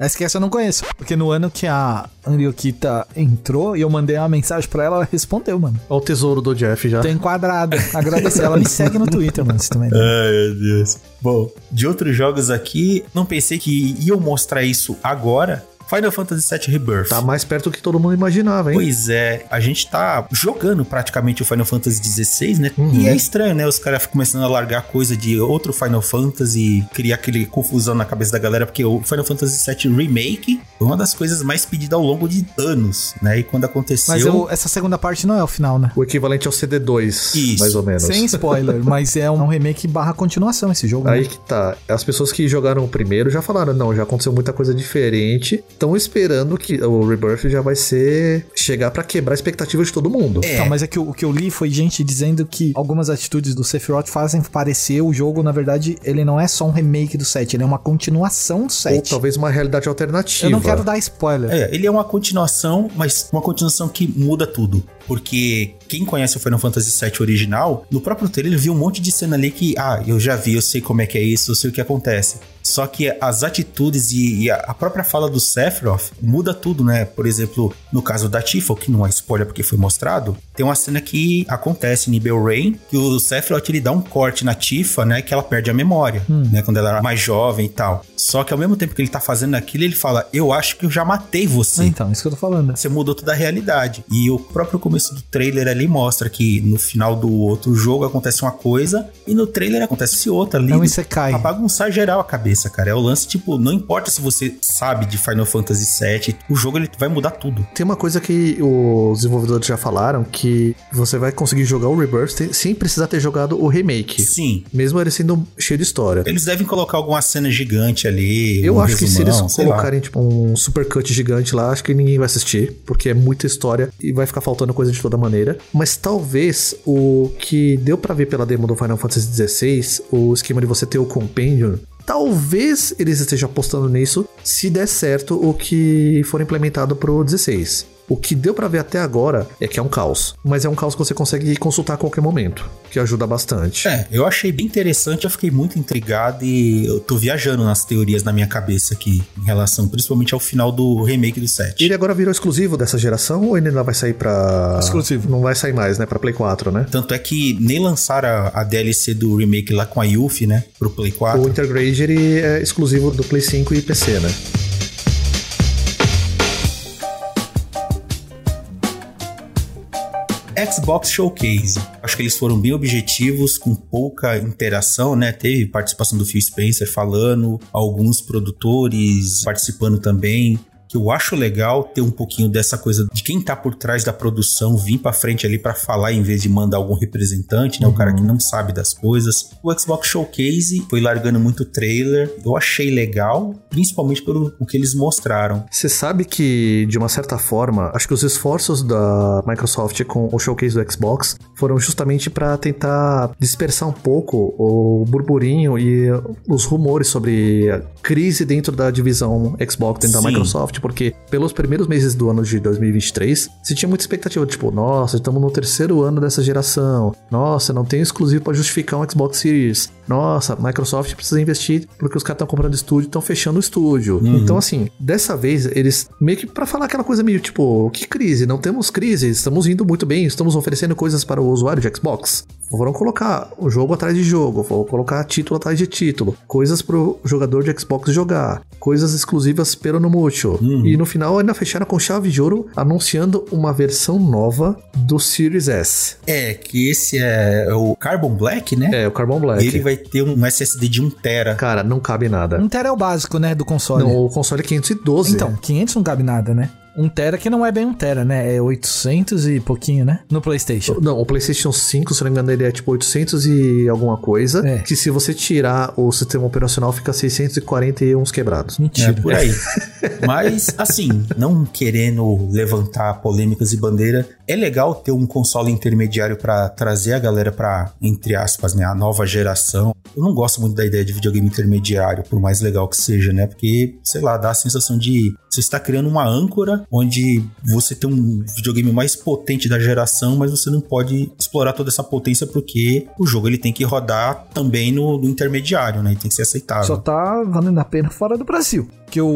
Essa que essa eu não conheço. Porque no ano que a Anriokita entrou e eu mandei uma mensagem pra ela, ela respondeu, mano. Olha o tesouro do Jeff já. Tem enquadrado. Agradecer. ela me [laughs] segue no Twitter, mano. Você também. Ai, meu Deus. Bom, de outros jogos aqui, não pensei que iam mostrar isso agora, Final Fantasy VII Rebirth. Tá mais perto do que todo mundo imaginava, hein? Pois é, a gente tá jogando praticamente o Final Fantasy XVI, né? Uhum. E é estranho, né? Os caras começando a largar coisa de outro Final Fantasy, criar aquele confusão na cabeça da galera, porque o Final Fantasy VII Remake foi uma das coisas mais pedidas ao longo de anos, né? E quando aconteceu. Mas eu, essa segunda parte não é o final, né? O equivalente ao CD2, Isso. mais ou menos. Sem spoiler, mas é um remake barra continuação esse jogo. Aí né? que tá. As pessoas que jogaram o primeiro já falaram, não, já aconteceu muita coisa diferente estão esperando que o Rebirth já vai ser chegar para quebrar a expectativa de todo mundo. É. Então, mas é que o, o, que eu li foi gente dizendo que algumas atitudes do Sephiroth fazem parecer o jogo, na verdade, ele não é só um remake do 7, ele é uma continuação do 7. Ou talvez uma realidade alternativa. Eu não quero dar spoiler. É, ele é uma continuação, mas uma continuação que muda tudo. Porque quem conhece o Final Fantasy VII original, no próprio trailer viu um monte de cena ali que, ah, eu já vi, eu sei como é que é isso, eu sei o que acontece. Só que as atitudes e, e, a própria fala do Sephiroth muda tudo, né? Por exemplo, no caso da Tifa, que não é spoiler porque foi mostrado, tem uma cena que acontece em Rain que o Sephiroth ele dá um corte na Tifa, né? Que ela perde a memória, hum. né? Quando ela era mais jovem e tal. Só que ao mesmo tempo que ele tá fazendo aquilo, ele fala: Eu acho que eu já matei você. Então, isso que eu tô falando. Você mudou toda a realidade. E o próprio começo do trailer ali mostra que no final do outro jogo acontece uma coisa e no trailer acontece outra ali. Não, você cai. Pra bagunçar geral a cabeça, cara. É o lance, tipo, não importa se você sabe de Final Fantasy VII, o jogo ele vai mudar tudo. Tem uma coisa que os desenvolvedores já falaram, que você vai conseguir jogar o Rebirth sem precisar ter jogado o remake. Sim. Mesmo ele sendo cheio de história. Eles devem colocar alguma cena gigante ali. Eu um acho resumão, que se eles colocarem, lá. tipo, um supercut gigante lá, acho que ninguém vai assistir, porque é muita história e vai ficar faltando coisa de toda maneira. Mas talvez o que deu para ver pela demo do Final Fantasy XVI, o esquema de você ter o Companion, talvez eles estejam apostando nisso se der certo o que for implementado pro 16. O que deu para ver até agora é que é um caos, mas é um caos que você consegue consultar a qualquer momento, que ajuda bastante. É, eu achei bem interessante, eu fiquei muito intrigado e eu tô viajando nas teorias na minha cabeça aqui, em relação principalmente ao final do remake do 7. Ele agora virou exclusivo dessa geração ou ele ainda vai sair pra. Exclusivo. Não vai sair mais, né? Pra Play 4, né? Tanto é que nem lançaram a, a DLC do remake lá com a Yuffie, né? Pro Play 4. O Intergrade ele é exclusivo do Play 5 e PC, né? Xbox Showcase. Acho que eles foram bem objetivos, com pouca interação, né? Teve participação do Phil Spencer falando, alguns produtores participando também que eu acho legal ter um pouquinho dessa coisa de quem tá por trás da produção vir para frente ali para falar em vez de mandar algum representante, né? Uhum. O cara que não sabe das coisas. O Xbox Showcase foi largando muito trailer. Eu achei legal, principalmente pelo o que eles mostraram. Você sabe que, de uma certa forma, acho que os esforços da Microsoft com o Showcase do Xbox foram justamente para tentar dispersar um pouco o burburinho e os rumores sobre a crise dentro da divisão Xbox dentro Sim. da Microsoft porque pelos primeiros meses do ano de 2023, se tinha muita expectativa, tipo, nossa, estamos no terceiro ano dessa geração, nossa, não tem exclusivo para justificar um Xbox Series, nossa, Microsoft precisa investir porque os caras estão comprando estúdio, estão fechando o estúdio. Uhum. Então, assim, dessa vez, eles meio que para falar aquela coisa meio tipo, que crise? Não temos crise, estamos indo muito bem, estamos oferecendo coisas para o usuário de Xbox. Foram colocar o jogo atrás de jogo, foram colocar título atrás de título, coisas pro jogador de Xbox jogar, coisas exclusivas pelo no. Uhum. E no final ainda fecharam com chave de ouro anunciando uma versão nova do Series S. É, que esse é o Carbon Black, né? É, o Carbon Black. Ele vai ter um SSD de 1 tera. Cara, não cabe nada. 1 tera é o básico, né, do console. Não, o console é 512. Então, 500 não cabe nada, né? 1 tera que não é bem 1 tera, né? É 800 e pouquinho, né? No PlayStation. Não, o PlayStation 5, se não me engano, ele é tipo 800 e alguma coisa. É. Que se você tirar o sistema operacional, fica 640 e uns quebrados. Mentira. É, por aí. [laughs] Mas, assim, não querendo levantar polêmicas e bandeira, é legal ter um console intermediário para trazer a galera para entre aspas, né, a nova geração. Eu não gosto muito da ideia de videogame intermediário, por mais legal que seja, né? Porque, sei lá, dá a sensação de você está criando uma âncora onde você tem um videogame mais potente da geração, mas você não pode explorar toda essa potência porque o jogo ele tem que rodar também no, no intermediário, né? E tem que ser aceitável. Só tá valendo a pena fora do Brasil que o,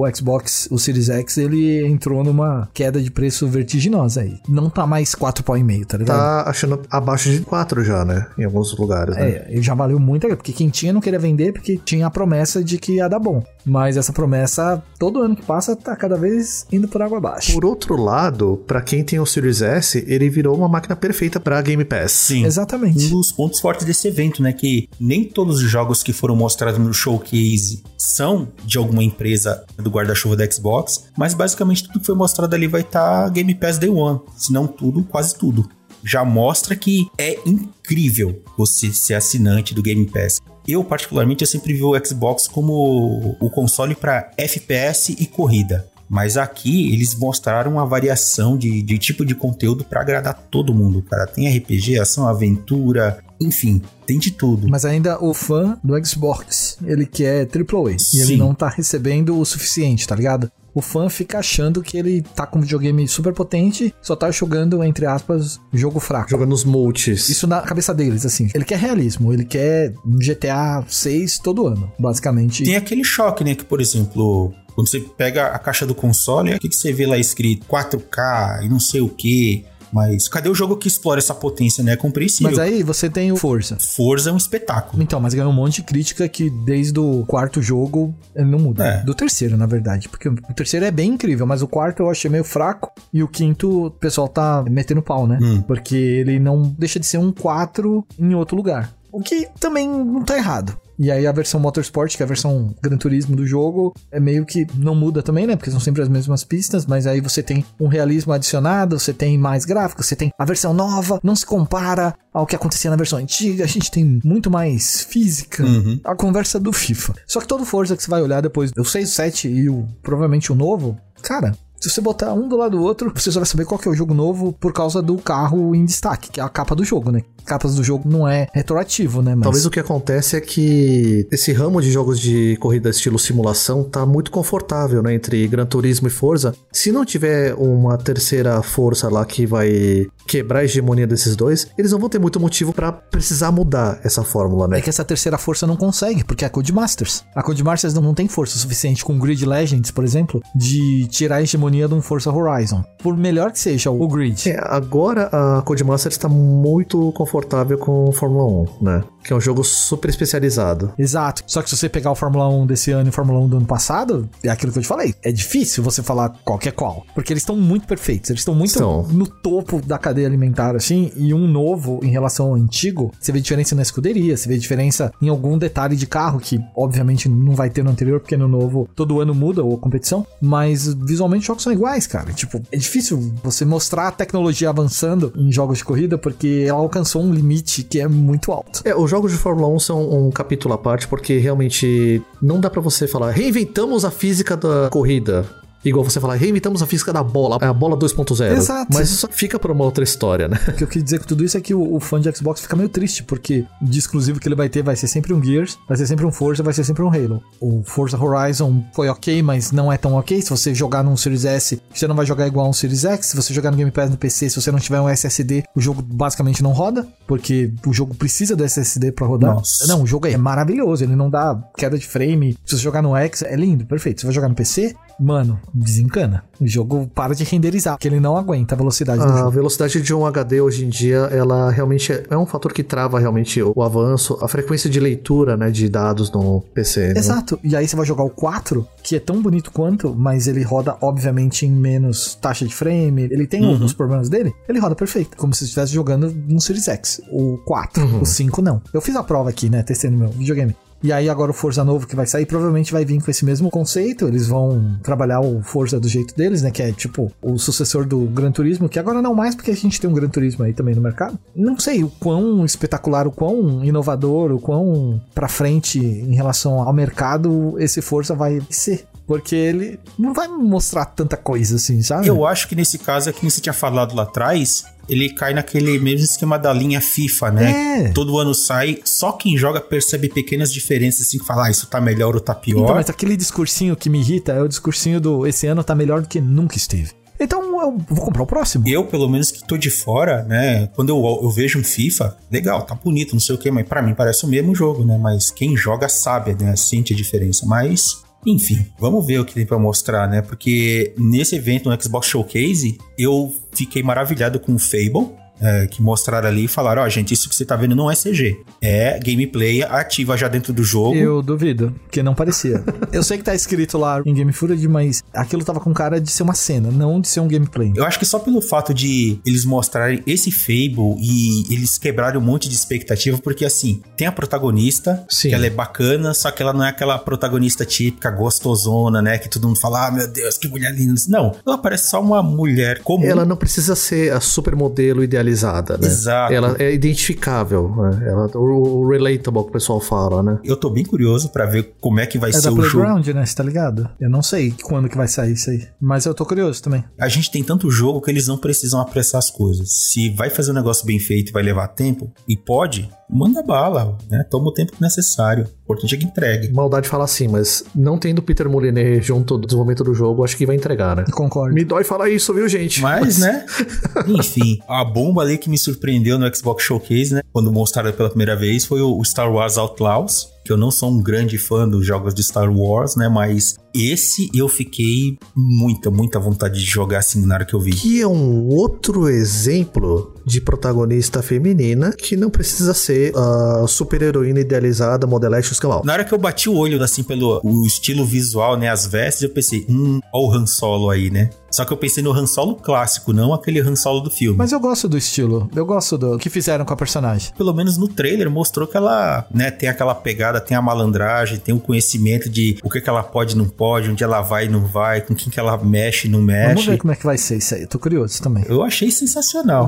o, Xbox, o Series X, ele entrou numa queda de preço vertiginosa aí. Não tá mais 4 pau e meio, tá ligado? Tá achando abaixo de 4 já, né? Em alguns lugares, né? É, ele já valeu muito, porque quem tinha não queria vender porque tinha a promessa de que ia dar bom. Mas essa promessa, todo ano que passa, tá cada vez indo por água abaixo. Por outro lado, para quem tem o Series S, ele virou uma máquina perfeita para Game Pass. Sim. Exatamente. Um dos pontos fortes desse evento, né? Que nem todos os jogos que foram mostrados no showcase são de alguma empresa do guarda-chuva da Xbox, mas basicamente tudo que foi mostrado ali vai estar tá Game Pass Day One. Se não tudo, quase tudo já mostra que é incrível você ser assinante do Game Pass. Eu, particularmente, eu sempre vi o Xbox como o console para FPS e corrida. Mas aqui eles mostraram uma variação de, de tipo de conteúdo para agradar todo mundo, cara. Tem RPG, ação, aventura, enfim, tem de tudo. Mas ainda o fã do Xbox, ele quer AAA. Sim. E ele não tá recebendo o suficiente, tá ligado? O fã fica achando que ele tá com um videogame super potente, só tá jogando, entre aspas, jogo fraco. Jogando os multis. Isso na cabeça deles, assim. Ele quer realismo, ele quer um GTA 6 todo ano, basicamente. Tem aquele choque, né? Que, por exemplo, quando você pega a caixa do console, o que, que você vê lá escrito 4K e não sei o que. Mas cadê o jogo que explora essa potência, né? É compreensível. Mas aí você tem o Forza. Forza é um espetáculo. Então, mas ganhou um monte de crítica que desde o quarto jogo ele não muda. É. Do terceiro, na verdade. Porque o terceiro é bem incrível, mas o quarto eu achei meio fraco. E o quinto o pessoal tá metendo pau, né? Hum. Porque ele não deixa de ser um 4 em outro lugar. O que também não tá errado. E aí a versão Motorsport, que é a versão Gran Turismo do jogo, é meio que não muda também, né? Porque são sempre as mesmas pistas, mas aí você tem um realismo adicionado, você tem mais gráficos, você tem a versão nova, não se compara ao que acontecia na versão antiga, a gente tem muito mais física. Uhum. A conversa do FIFA. Só que todo Forza que você vai olhar depois, o 6, o 7 e o provavelmente o novo, cara, se você botar um do lado do outro, você só vai saber qual que é o jogo novo por causa do carro em destaque, que é a capa do jogo, né? Capas do jogo não é retroativo, né? Mas... Talvez o que acontece é que esse ramo de jogos de corrida estilo simulação tá muito confortável, né? Entre Gran Turismo e Forza. Se não tiver uma terceira força lá que vai quebrar a hegemonia desses dois, eles não vão ter muito motivo pra precisar mudar essa fórmula, né? É que essa terceira força não consegue, porque é a Codemasters. A Codemasters não, não tem força suficiente com o Grid Legends, por exemplo, de tirar a hegemonia de um Forza Horizon. Por melhor que seja o Grid. É, agora a Codemasters está muito confortável com Fórmula 1, né? Que é um jogo super especializado. Exato. Só que se você pegar o Fórmula 1 desse ano e o Fórmula 1 do ano passado, é aquilo que eu te falei. É difícil você falar qual que é qual. Porque eles estão muito perfeitos. Eles estão muito Estão. no topo da cadeia alimentar, assim. E um novo em relação ao antigo, você vê diferença na escuderia, você vê diferença em algum detalhe de carro, que obviamente não vai ter no anterior, porque no novo todo ano muda a competição. Mas visualmente os jogos são iguais, cara. Tipo, é difícil você mostrar a tecnologia avançando em jogos de corrida, porque ela alcançou um limite que é muito alto. É, os jogos de Fórmula 1 são um capítulo à parte, porque realmente não dá pra você falar, reinventamos a física da corrida. Igual você falar, reinventamos a física da bola, a bola 2.0. Exato. Mas isso fica pra uma outra história, né? O que eu quis dizer com tudo isso é que o, o fã de Xbox fica meio triste, porque de exclusivo que ele vai ter vai ser sempre um Gears, vai ser sempre um Forza, vai ser sempre um Halo. O Forza Horizon foi ok, mas não é tão ok. Se você jogar num Series S, você não vai jogar igual um Series X. Se você jogar no Game Pass no PC, se você não tiver um SSD, o jogo basicamente não roda, porque o jogo precisa do SSD pra rodar. Nossa. Não, o jogo é maravilhoso, ele não dá queda de frame. Se você jogar no X, é lindo, perfeito. Se você vai jogar no PC, mano, desencana. O jogo para de renderizar, porque ele não aguenta a velocidade do A jogo. velocidade de um HD hoje em dia, ela realmente é é um fator que trava realmente o, o avanço, a frequência de leitura, né, de dados no PC. né? Exato. E aí você vai jogar o 4, que é tão bonito quanto, mas ele roda, obviamente, em menos taxa de frame. Ele tem Uhum. os problemas dele. Ele roda perfeito. Como se você estivesse jogando no Series X. O 4. Uhum. O 5 não. Eu fiz a prova aqui, né? Testei no meu videogame. E aí agora o Forza novo que vai sair provavelmente vai vir com esse mesmo conceito. Eles vão trabalhar o Forza do jeito deles, né? Que é tipo o sucessor do Gran Turismo, que agora não mais porque a gente tem um Gran Turismo aí também no mercado. Não sei o quão espetacular, o quão inovador, o quão pra frente em relação ao mercado esse Forza vai ser. Porque ele não vai mostrar tanta coisa assim, sabe? Eu acho que nesse caso, é que você tinha falado lá atrás, ele cai naquele mesmo esquema da linha FIFA, né? É. Todo ano sai, só quem joga percebe pequenas diferenças, assim, que fala, ah, isso tá melhor ou tá pior. Então, mas aquele discursinho que me irrita é o discursinho do esse ano tá melhor do que nunca esteve. Então eu vou comprar o próximo. Eu, pelo menos que tô de fora, né? Quando eu, eu vejo um FIFA, legal, tá bonito, não sei o que, mas pra mim parece o mesmo jogo, né? Mas quem joga sabe, né? Sente a diferença. Mas, enfim, vamos ver o que tem pra mostrar, né? Porque nesse evento no Xbox Showcase, eu fiquei maravilhado com o Fable. É, que mostraram ali e falaram: Ó, gente, isso que você tá vendo não é CG, é gameplay ativa já dentro do jogo. Eu duvido, porque não parecia. [laughs] eu sei que tá escrito lá em Game Footage, mas aquilo tava com cara de ser uma cena, não de ser um gameplay. Eu acho que só pelo fato de eles mostrarem esse Fable e eles quebrarem um monte de expectativa, porque assim, tem a protagonista, Sim. que ela é bacana, só que ela não é aquela protagonista típica, gostosona, né? Que todo mundo fala, ah, meu Deus, que mulher linda. Não, ela parece só uma mulher comum. Ela não precisa ser a supermodelo idealizada idealizada, né? Exato. Ela é identificável, né? Ela, o, o relatable que o pessoal fala, né? Eu tô bem curioso pra ver como é que vai É ser da o jogo. Playground, né? Você tá ligado? Eu não sei quando que vai sair isso aí. Mas eu tô curioso também. A gente tem tanto jogo que eles não precisam apressar as coisas. Se vai fazer um negócio bem feito e vai levar tempo, e pode, manda bala, né? Toma o tempo necessário. O importante é que entregue. Maldade fala assim, mas não tendo Peter Molyneux junto do desenvolvimento do jogo, acho que vai entregar, né? Concordo. Me dói falar isso, viu, gente? Mas, né? [laughs] Enfim, a bomba ali que me surpreendeu no Xbox Showcase, né? Quando mostraram pela primeira vez, foi o Star Wars Outlaws. Que eu não sou um grande fã dos jogos de Star Wars, né? Mas esse eu fiquei muita, muita vontade de jogar assim na hora que eu vi. Que é um outro exemplo de protagonista feminina que não precisa ser a super heroína idealizada, modelete escamal. Na hora que eu bati o olho, assim, pelo o estilo visual, né? As vestes, eu pensei, hum, ó o Han Solo aí, né? Só que eu pensei no Han Solo clássico, não aquele Han Solo do filme. Mas eu gosto do estilo. Eu gosto do que fizeram com a personagem. Pelo menos no trailer mostrou que ela, né, tem aquela pegada, tem a malandragem, tem o conhecimento de o que, que ela pode e não pode, onde ela vai e não vai, com quem que ela mexe e não Vamos mexe. ver como é que vai ser isso aí. Eu tô curioso também. Eu achei O sensacional.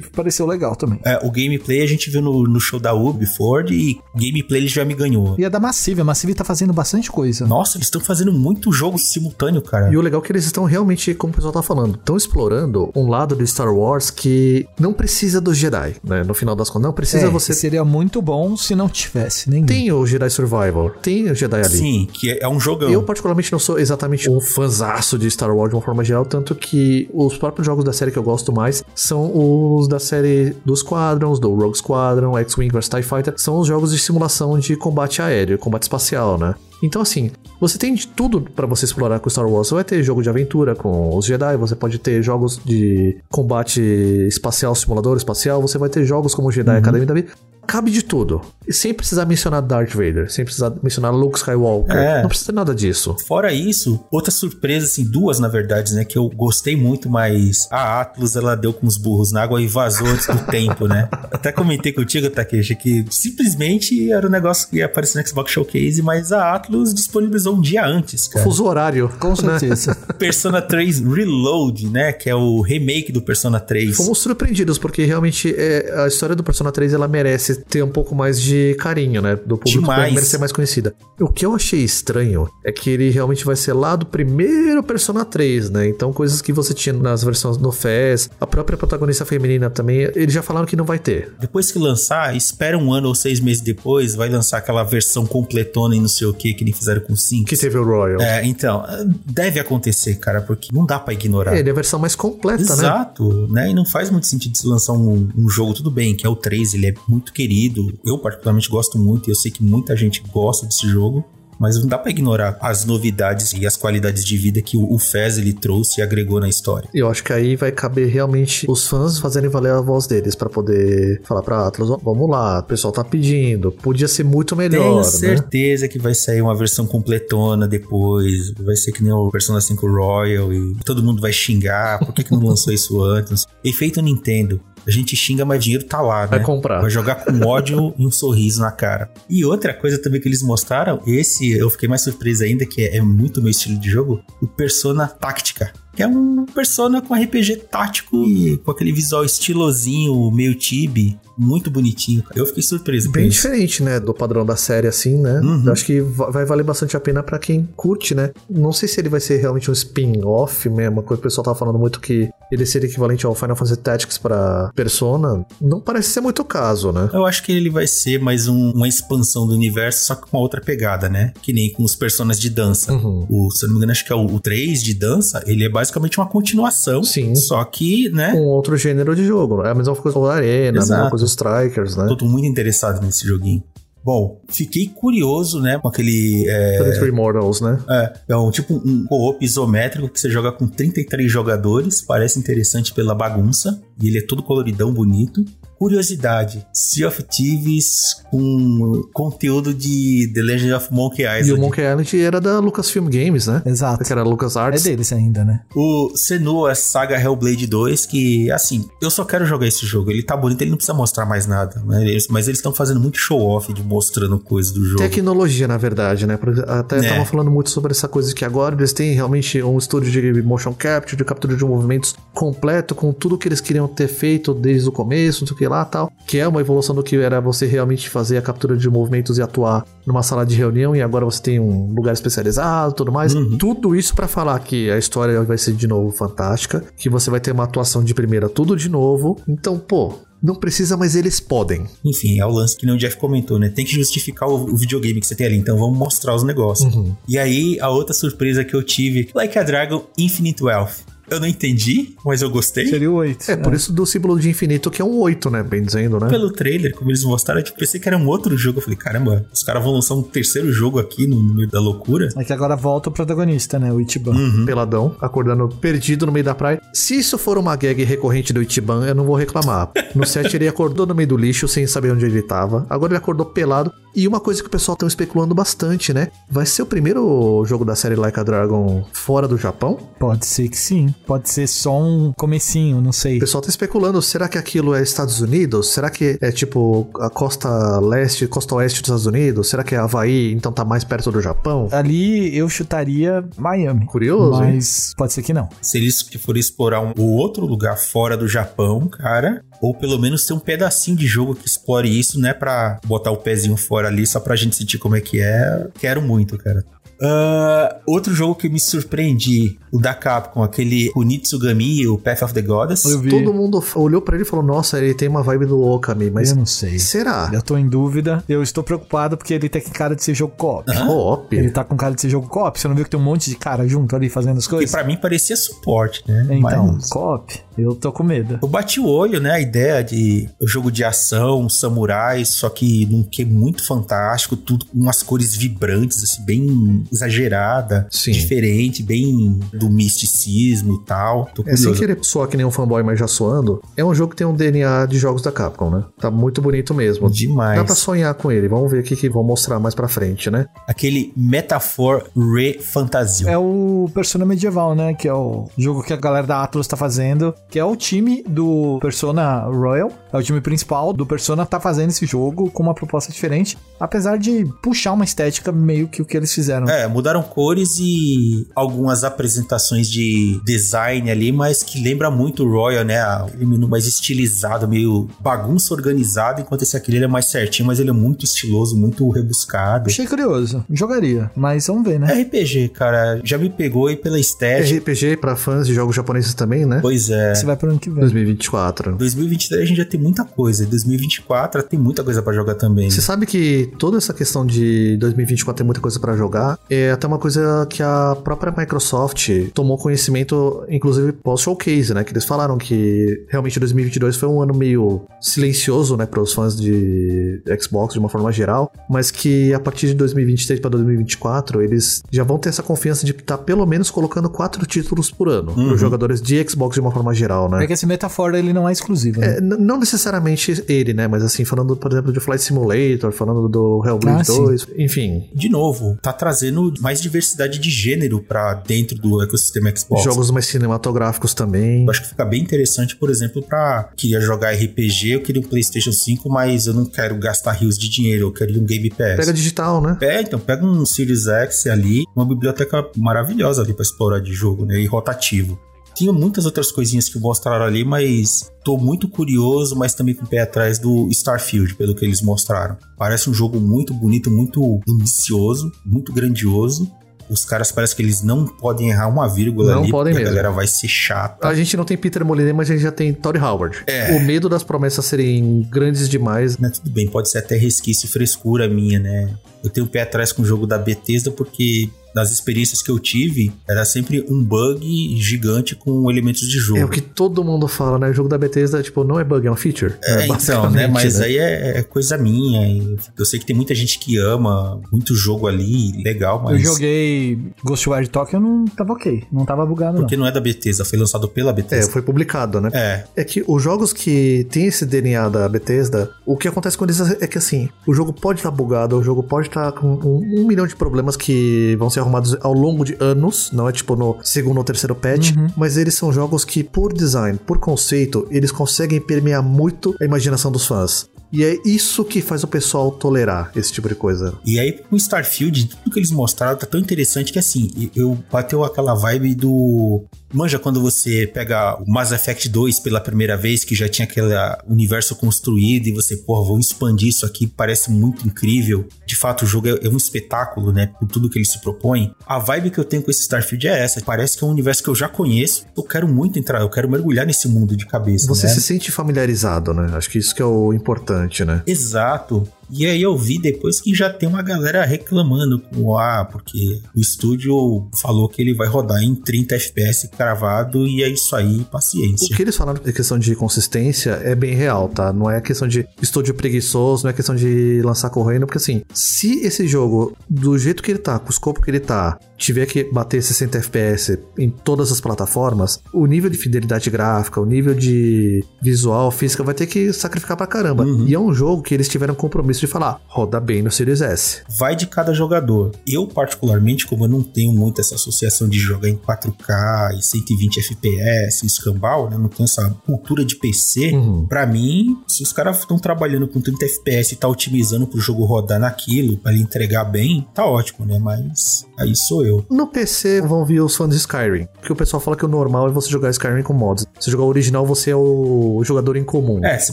Pareceu legal também. É, o gameplay a gente viu no, no show da Ubi Ford e gameplay ele já me ganhou. E é da Massive. A Massive tá fazendo bastante coisa. Nossa, eles estão fazendo muito jogo simultâneo, cara. E o legal é que eles estão realmente, como o pessoal tá falando, estão explorando um lado do Star Wars que não precisa dos Jedi, né? No final das contas, não precisa É, você. Seria muito bom se não tivesse nenhum. Tem o Jedi Survival, tem o Jedi ali. Sim, que é, é um jogão. Eu, particularmente, não sou exatamente um fãzaço de Star Wars de uma forma geral, tanto que os próprios jogos da série que eu gosto mais são os da série dos Squadrons, do Rogue Squadron, X-Wing vs TIE Fighter, são os jogos de simulação de combate aéreo, combate espacial, né? Então, assim, você tem de tudo pra você explorar com Star Wars. Você vai ter jogo de aventura com os Jedi, você pode ter jogos de combate espacial, simulador espacial, você vai ter jogos como Jedi Academy da Vida. Cabe de tudo. E sem precisar mencionar Darth Vader, sem precisar mencionar Luke Skywalker. É. Não precisa nada disso. Fora isso, outra surpresa, assim, duas na verdade, né? Que eu gostei muito, mas a Atlus ela deu com os burros na água e vazou antes do [laughs] tempo, né? Até comentei contigo, Takeshi, que simplesmente era um negócio que ia aparecer no Xbox Showcase, mas a Atlus disponibilizou um dia antes, cara. Fuso horário. Com né? certeza. [laughs] Persona 3 Reload, né? Que é o remake do Persona 3. Fomos surpreendidos, porque realmente é, a história do Persona 3 ela merece ter um pouco mais de carinho, né? Do público Demais. merece ser mais conhecida. O que eu achei estranho é que ele realmente vai ser lá do primeiro Persona 3, né? Então, coisas que você tinha nas versões no FES, a própria protagonista feminina também, eles já falaram que não vai ter. Depois que lançar, espera um ano ou seis meses depois, vai lançar aquela versão completona e não sei o que que nem fizeram com 5. Que teve o Royal. É, então, deve acontecer, cara, porque não dá pra ignorar. Ele é a versão mais completa, né? Exato, né? E não faz muito sentido se lançar um, um jogo, tudo bem, que é o 3, ele é muito querido. Eu, particularmente, gosto muito, e eu sei que muita gente gosta desse jogo. Mas não dá pra ignorar as novidades e as qualidades de vida que o, Fez ele trouxe e agregou na história. Eu acho que aí vai caber realmente os fãs fazerem valer a voz deles pra poder falar pra Atlas, vamos lá, o pessoal tá pedindo, podia ser muito melhor, Tenho né? certeza que vai sair uma versão completona depois. Vai ser que nem o Persona 5 Royal e todo mundo vai xingar. Por que, que não lançou isso antes? [laughs] Efeito Nintendo. A gente xinga, mas o dinheiro tá lá, né? Vai comprar. Vai jogar com ódio [laughs] e um sorriso na cara. E outra coisa também que eles mostraram, esse eu fiquei mais surpreso ainda, que é, é muito meu estilo de jogo, o Persona Táctica. Que é um Persona com RPG tático e com aquele visual estilosinho, meio tibi, muito bonitinho. Eu fiquei surpreso com Bem isso. diferente, né, do padrão da série, assim, né? Uhum. Eu acho que va- vai valer bastante a pena pra quem curte, né? Não sei se ele vai ser realmente um spin-off mesmo, uma coisa que o pessoal tava falando muito que ele seria equivalente ao Final Fantasy Tactics pra Persona. Não parece ser muito o caso, né? Eu acho que ele vai ser mais um- uma expansão do universo, só que com uma outra pegada, né? Que nem com os personagens de dança. Uhum. O, se eu não me engano, acho que é o, o 3 de dança, ele é basicamente uma continuação. Sim. Só que, né? Com outro gênero de jogo. É a mesma coisa do Arena, a mesma Exato. coisa Strikers, né? Tô muito interessado nesse joguinho. Bom, fiquei curioso, né? Com aquele. É, Three Immortals, né? é, é um tipo um co-op isométrico que você joga com 33 jogadores. Parece interessante pela bagunça. E ele é todo coloridão, bonito. Curiosidade: Sea of Thieves com conteúdo de The Legend of Monkey Island. E o Monkey Island era da Lucasfilm Games, né? Exato. Que era Lucas É deles ainda, né? O Senua Saga Hellblade 2, que, assim, eu só quero jogar esse jogo. Ele tá bonito, ele não precisa mostrar mais nada. Né? Eles- mas eles estão fazendo muito show-off de mostrando coisas do jogo. Tecnologia, na verdade, né? Até É. estavam falando muito sobre essa coisa que agora eles têm realmente um estúdio de motion capture, de captura de movimentos completo, com tudo que eles queriam ter feito desde o começo, não sei o que lá tal. Que é uma evolução do que era você realmente fazer a captura de movimentos e atuar numa sala de reunião e agora você tem um lugar especializado tudo mais. Uhum. Tudo isso pra falar que a história vai ser de novo fantástica, que você vai ter uma atuação de primeira tudo de novo. Então, pô, não precisa, mas eles podem. Enfim, é o lance que nem o Jeff comentou, né? Tem que justificar o, o videogame que você tem ali, então vamos mostrar os negócios. Uhum. E aí, a outra surpresa que eu tive, Like a Dragon Infinite Wealth. Eu não entendi, mas eu gostei. Seria o 8. É, por isso do símbolo de infinito que é um 8, né? Bem dizendo, né? Pelo trailer, como eles mostraram, eu tipo, pensei que era um outro jogo. Eu falei, caramba, os caras vão lançar um terceiro jogo aqui no meio da loucura. É que agora volta o protagonista, né? O Ichiban. Uhum. Peladão, acordando perdido no meio da praia. Se isso for uma gag recorrente do Ichiban, eu não vou reclamar. No set ele acordou no meio do lixo sem saber onde ele tava. Agora ele acordou pelado. E uma coisa que o pessoal tá especulando bastante, né? Vai ser o primeiro jogo da série Like a Dragon fora do Japão? Pode ser que sim. Pode ser só um comecinho, não sei. O pessoal tá especulando, será que aquilo é Estados Unidos? Será que é tipo a costa leste, costa oeste dos Estados Unidos? Será que é Havaí, então tá mais perto do Japão? Ali eu chutaria Miami. Curioso, hein? Mas pode ser que não. Se eles que forem explorar um o outro lugar fora do Japão, cara, ou pelo menos ter um pedacinho de jogo que explore isso, né? Pra botar o pezinho fora ali, só pra gente sentir como é que é. Quero muito, cara. Ah, outro jogo que me surpreendi, o da Capcom, aquele Kunitsugami, o Path of the Goddess. Todo mundo olhou pra ele e falou: Nossa, ele tem uma vibe do Okami, mas Eu não sei. será? Eu tô em dúvida. Eu estou preocupado porque ele tem cara de ser jogo co-op. Co-op? Ele tá com cara de ser jogo co-op. Você não viu que tem um monte de cara junto ali fazendo as Que coisas? pra mim parecia suporte, né? Então, Mas co-op. Eu tô com medo. eu bati o olho, né? A ideia de um jogo de ação, samurais, só que num que muito fantástico, tudo com umas cores vibrantes, assim, bem exagerada, Sim. diferente, bem do misticismo e tal. Tô É sem querer soar que nem um fanboy, mas já soando. É um jogo que tem um DNA de jogos da Capcom, né? Tá muito bonito mesmo. Demais. Dá pra sonhar com ele. Vamos ver o que, que vão mostrar mais pra frente, né? Aquele Metaphor Re Fantasio. É o Persona Medieval, né? Que é o jogo que a galera da Atlus tá fazendo. Que é o time do Persona Royal. É o time principal do Persona tá fazendo esse jogo com uma proposta diferente. Apesar de puxar uma estética meio que o que eles fizeram. É, mudaram cores e algumas apresentações de design ali, mas que lembra muito o Royal, né? Aquele menu mais estilizado, meio bagunça organizada, enquanto esse aqui ele é mais certinho, mas ele é muito estiloso, muito rebuscado. Achei curioso. Jogaria. Mas vamos ver, né? RPG, cara, já me pegou aí pela estética. RPG pra fãs de jogos japoneses também, né? Pois é. Você vai pro ano que vem. 2024. 2023 a gente já tem muita coisa. 2024 tem muita coisa pra jogar também. Você sabe que toda essa questão de 2024 tem muita coisa pra jogar é até uma coisa que a própria Microsoft tomou conhecimento, inclusive pós-showcase, né? Que eles falaram que realmente 2022 foi um ano meio silencioso, né, para os fãs de Xbox de uma forma geral, mas que a partir de 2023 para 2024 eles já vão ter essa confiança de estar pelo menos colocando quatro títulos por ano Uhum. para os jogadores de Xbox de uma forma geral, né? É que esse Metaphor ele não é exclusivo, né? É, não necessariamente ele, né? Mas assim, falando, por exemplo, de Flight Simulator, falando do Hellblade Ah, sim. 2, enfim, De novo, tá trazendo mais diversidade de gênero pra dentro do ecossistema Xbox. jogos mais cinematográficos também. Eu acho que fica bem interessante, por exemplo, pra queria jogar RPG, eu queria um PlayStation 5, mas eu não quero gastar rios de dinheiro, eu queria um Game Pass. Pega digital, né? É, então pega um Series X ali, uma biblioteca maravilhosa ali pra explorar de jogo, né? E rotativo. Tinha muitas outras coisinhas que mostraram ali, mas tô muito curioso, mas também com o pé atrás do Starfield, pelo que eles mostraram. Parece um jogo muito bonito, muito ambicioso, muito grandioso. Os caras parece que eles não podem errar uma vírgula Não ali, podem porque mesmo. a galera vai ser chata. A gente não tem Peter Molyneux, mas a gente já tem Todd Howard. É. O medo das promessas serem grandes demais. Né, tudo bem, pode ser até resquício e frescura minha, né? Eu tenho o pé atrás com o jogo da Bethesda porque das experiências que eu tive, era sempre um bug gigante com elementos de jogo. É o que todo mundo fala, né? O jogo da Bethesda, tipo, não é bug, é um feature. É, então, basicamente, né? Mas né? aí é, é coisa minha. Eu sei que tem muita gente que ama muito jogo ali, legal, mas. Eu joguei Ghostwire Tokyo, não tava ok. Não tava bugado, não. Porque não é da Bethesda, foi lançado pela É, Bethesda. foi publicado, né? É, É que os jogos que tem esse DNA da Bethesda, o que acontece com eles é que assim, o jogo pode estar bugado, o jogo pode estar com um, um milhão de problemas que vão ser arrumados ao longo de anos, não é tipo no segundo ou terceiro patch, mas eles são jogos que, por design, por conceito, eles conseguem permear muito a imaginação dos fãs. E é isso que faz o pessoal tolerar esse tipo de coisa. E aí, com Starfield, tudo que eles mostraram tá tão interessante que assim, eu bateu aquela vibe do. Manja quando você pega o Mass Effect 2 pela primeira vez, que já tinha aquele universo construído, e você, porra, vou expandir isso aqui, parece muito incrível. De fato, o jogo é, é um espetáculo, né? Por tudo que ele se propõe. A vibe que eu tenho com esse Starfield é essa. Parece que é um universo que eu já conheço. Eu quero muito entrar, eu quero mergulhar nesse mundo de cabeça. Você né? se sente familiarizado, né? Acho que isso que é o importante, né? Exato. E aí eu vi depois que já tem uma galera reclamando com ah, porque o estúdio falou que ele vai rodar em 30 FPS cravado e é isso aí, paciência. O que eles falaram de questão de consistência é bem real, tá? Não é questão de estúdio preguiçoso, não é questão de lançar correndo, porque assim, se esse jogo, do jeito que ele tá, com o escopo que ele tá, tiver que bater 60 FPS em todas as plataformas, o nível de fidelidade gráfica, o nível de visual, física, vai ter que sacrificar pra caramba. Uhum. E é um jogo que eles tiveram compromisso de falar, roda bem no Series S. Vai de cada jogador. Eu, particularmente, como eu não tenho muito essa associação de jogar em 4K e 120 FPS, escambau, né? Não tenho essa cultura de PC. Uhum. Pra mim, se os caras estão trabalhando com 30 FPS e tá otimizando pro jogo rodar naquilo, pra ele entregar bem, tá ótimo, né? Mas aí sou eu. No PC vão vir os fãs de Skyrim, porque o pessoal fala que o normal é você jogar Skyrim com mods. Se jogar o original, você é o jogador incomum. É, se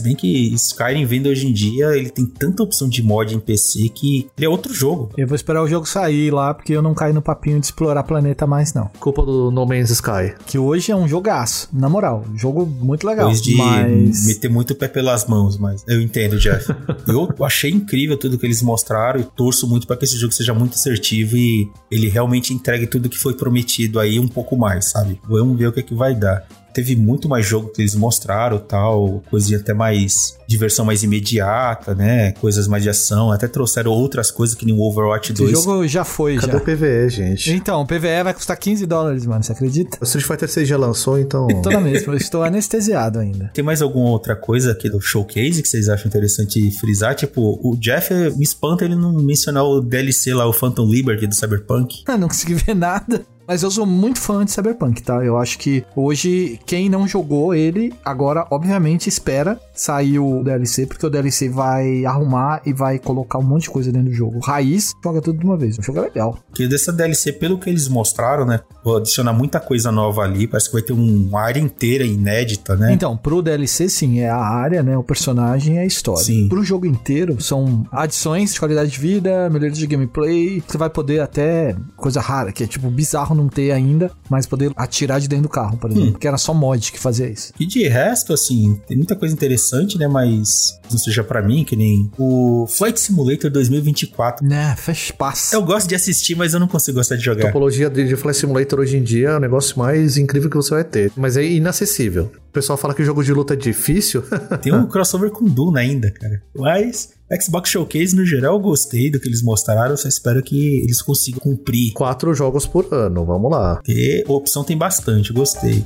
bem que Skyrim vendo hoje em dia, ele tem tanta opção de mod em PC que é outro jogo. Eu vou esperar o jogo sair lá, porque eu não caio no papinho de explorar planeta mais, não. Culpa do No Man's Sky. Que hoje é um jogaço, na moral. Jogo muito legal. Depois de mas... meter muito o pé pelas mãos, mas eu entendo, Jeff. [laughs] eu achei incrível tudo que eles mostraram e torço muito para que esse jogo seja muito assertivo e ele realmente entregue tudo que foi prometido aí um pouco mais, sabe? Vamos ver o que, é que vai dar. Teve muito mais jogo que eles mostraram, tal, coisinha até mais diversão mais imediata, né? Coisas mais de ação, até trouxeram outras coisas que nem o Overwatch 2. Esse jogo já foi, Cadê já. o PVE, gente? Então, o PVE vai custar 15 dólares, mano, você acredita? O Street Fighter 6 já lançou, então. Tô na mesma, eu estou anestesiado ainda. Tem mais alguma outra coisa aqui do showcase que vocês acham interessante frisar? Tipo, o Jeff me espanta ele não mencionar o DLC lá, o Phantom Liberty do Cyberpunk. Ah, não consegui ver nada. Mas eu sou muito fã de Cyberpunk, tá? Eu acho que hoje, quem não jogou ele, agora, obviamente, espera sair o DLC, porque o DLC vai arrumar e vai colocar um monte de coisa dentro do jogo. Raiz, joga tudo de uma vez. O jogo é legal. Que dessa DLC, pelo que eles mostraram, né? Vou adicionar muita coisa nova ali. Parece que vai ter uma área inteira inédita, né? Então, pro DLC, sim, é a área, né? O personagem e a história. Sim. Pro jogo inteiro, são adições de qualidade de vida, melhorias de gameplay. Você vai poder até, coisa rara, que é tipo bizarro não ter ainda, mas poder atirar de dentro do carro, por exemplo. Que era só mod que fazia isso. E de resto, assim, tem muita coisa interessante, né? Mas não seja pra mim, que nem o Flight Simulator 2024. Né, faz passa. Eu gosto de assistir, mas eu não consigo gostar de A jogar. topologia de, de Flight Simulator hoje em dia é o negócio mais incrível que você vai ter. Mas é inacessível. O pessoal fala que o jogo de luta é difícil. [laughs] Tem um crossover com Duna ainda, cara. Mas Xbox Showcase, no geral, eu gostei do que eles mostraram. Só espero que eles consigam cumprir. Quatro jogos por ano, vamos lá. Porque opção tem bastante, gostei.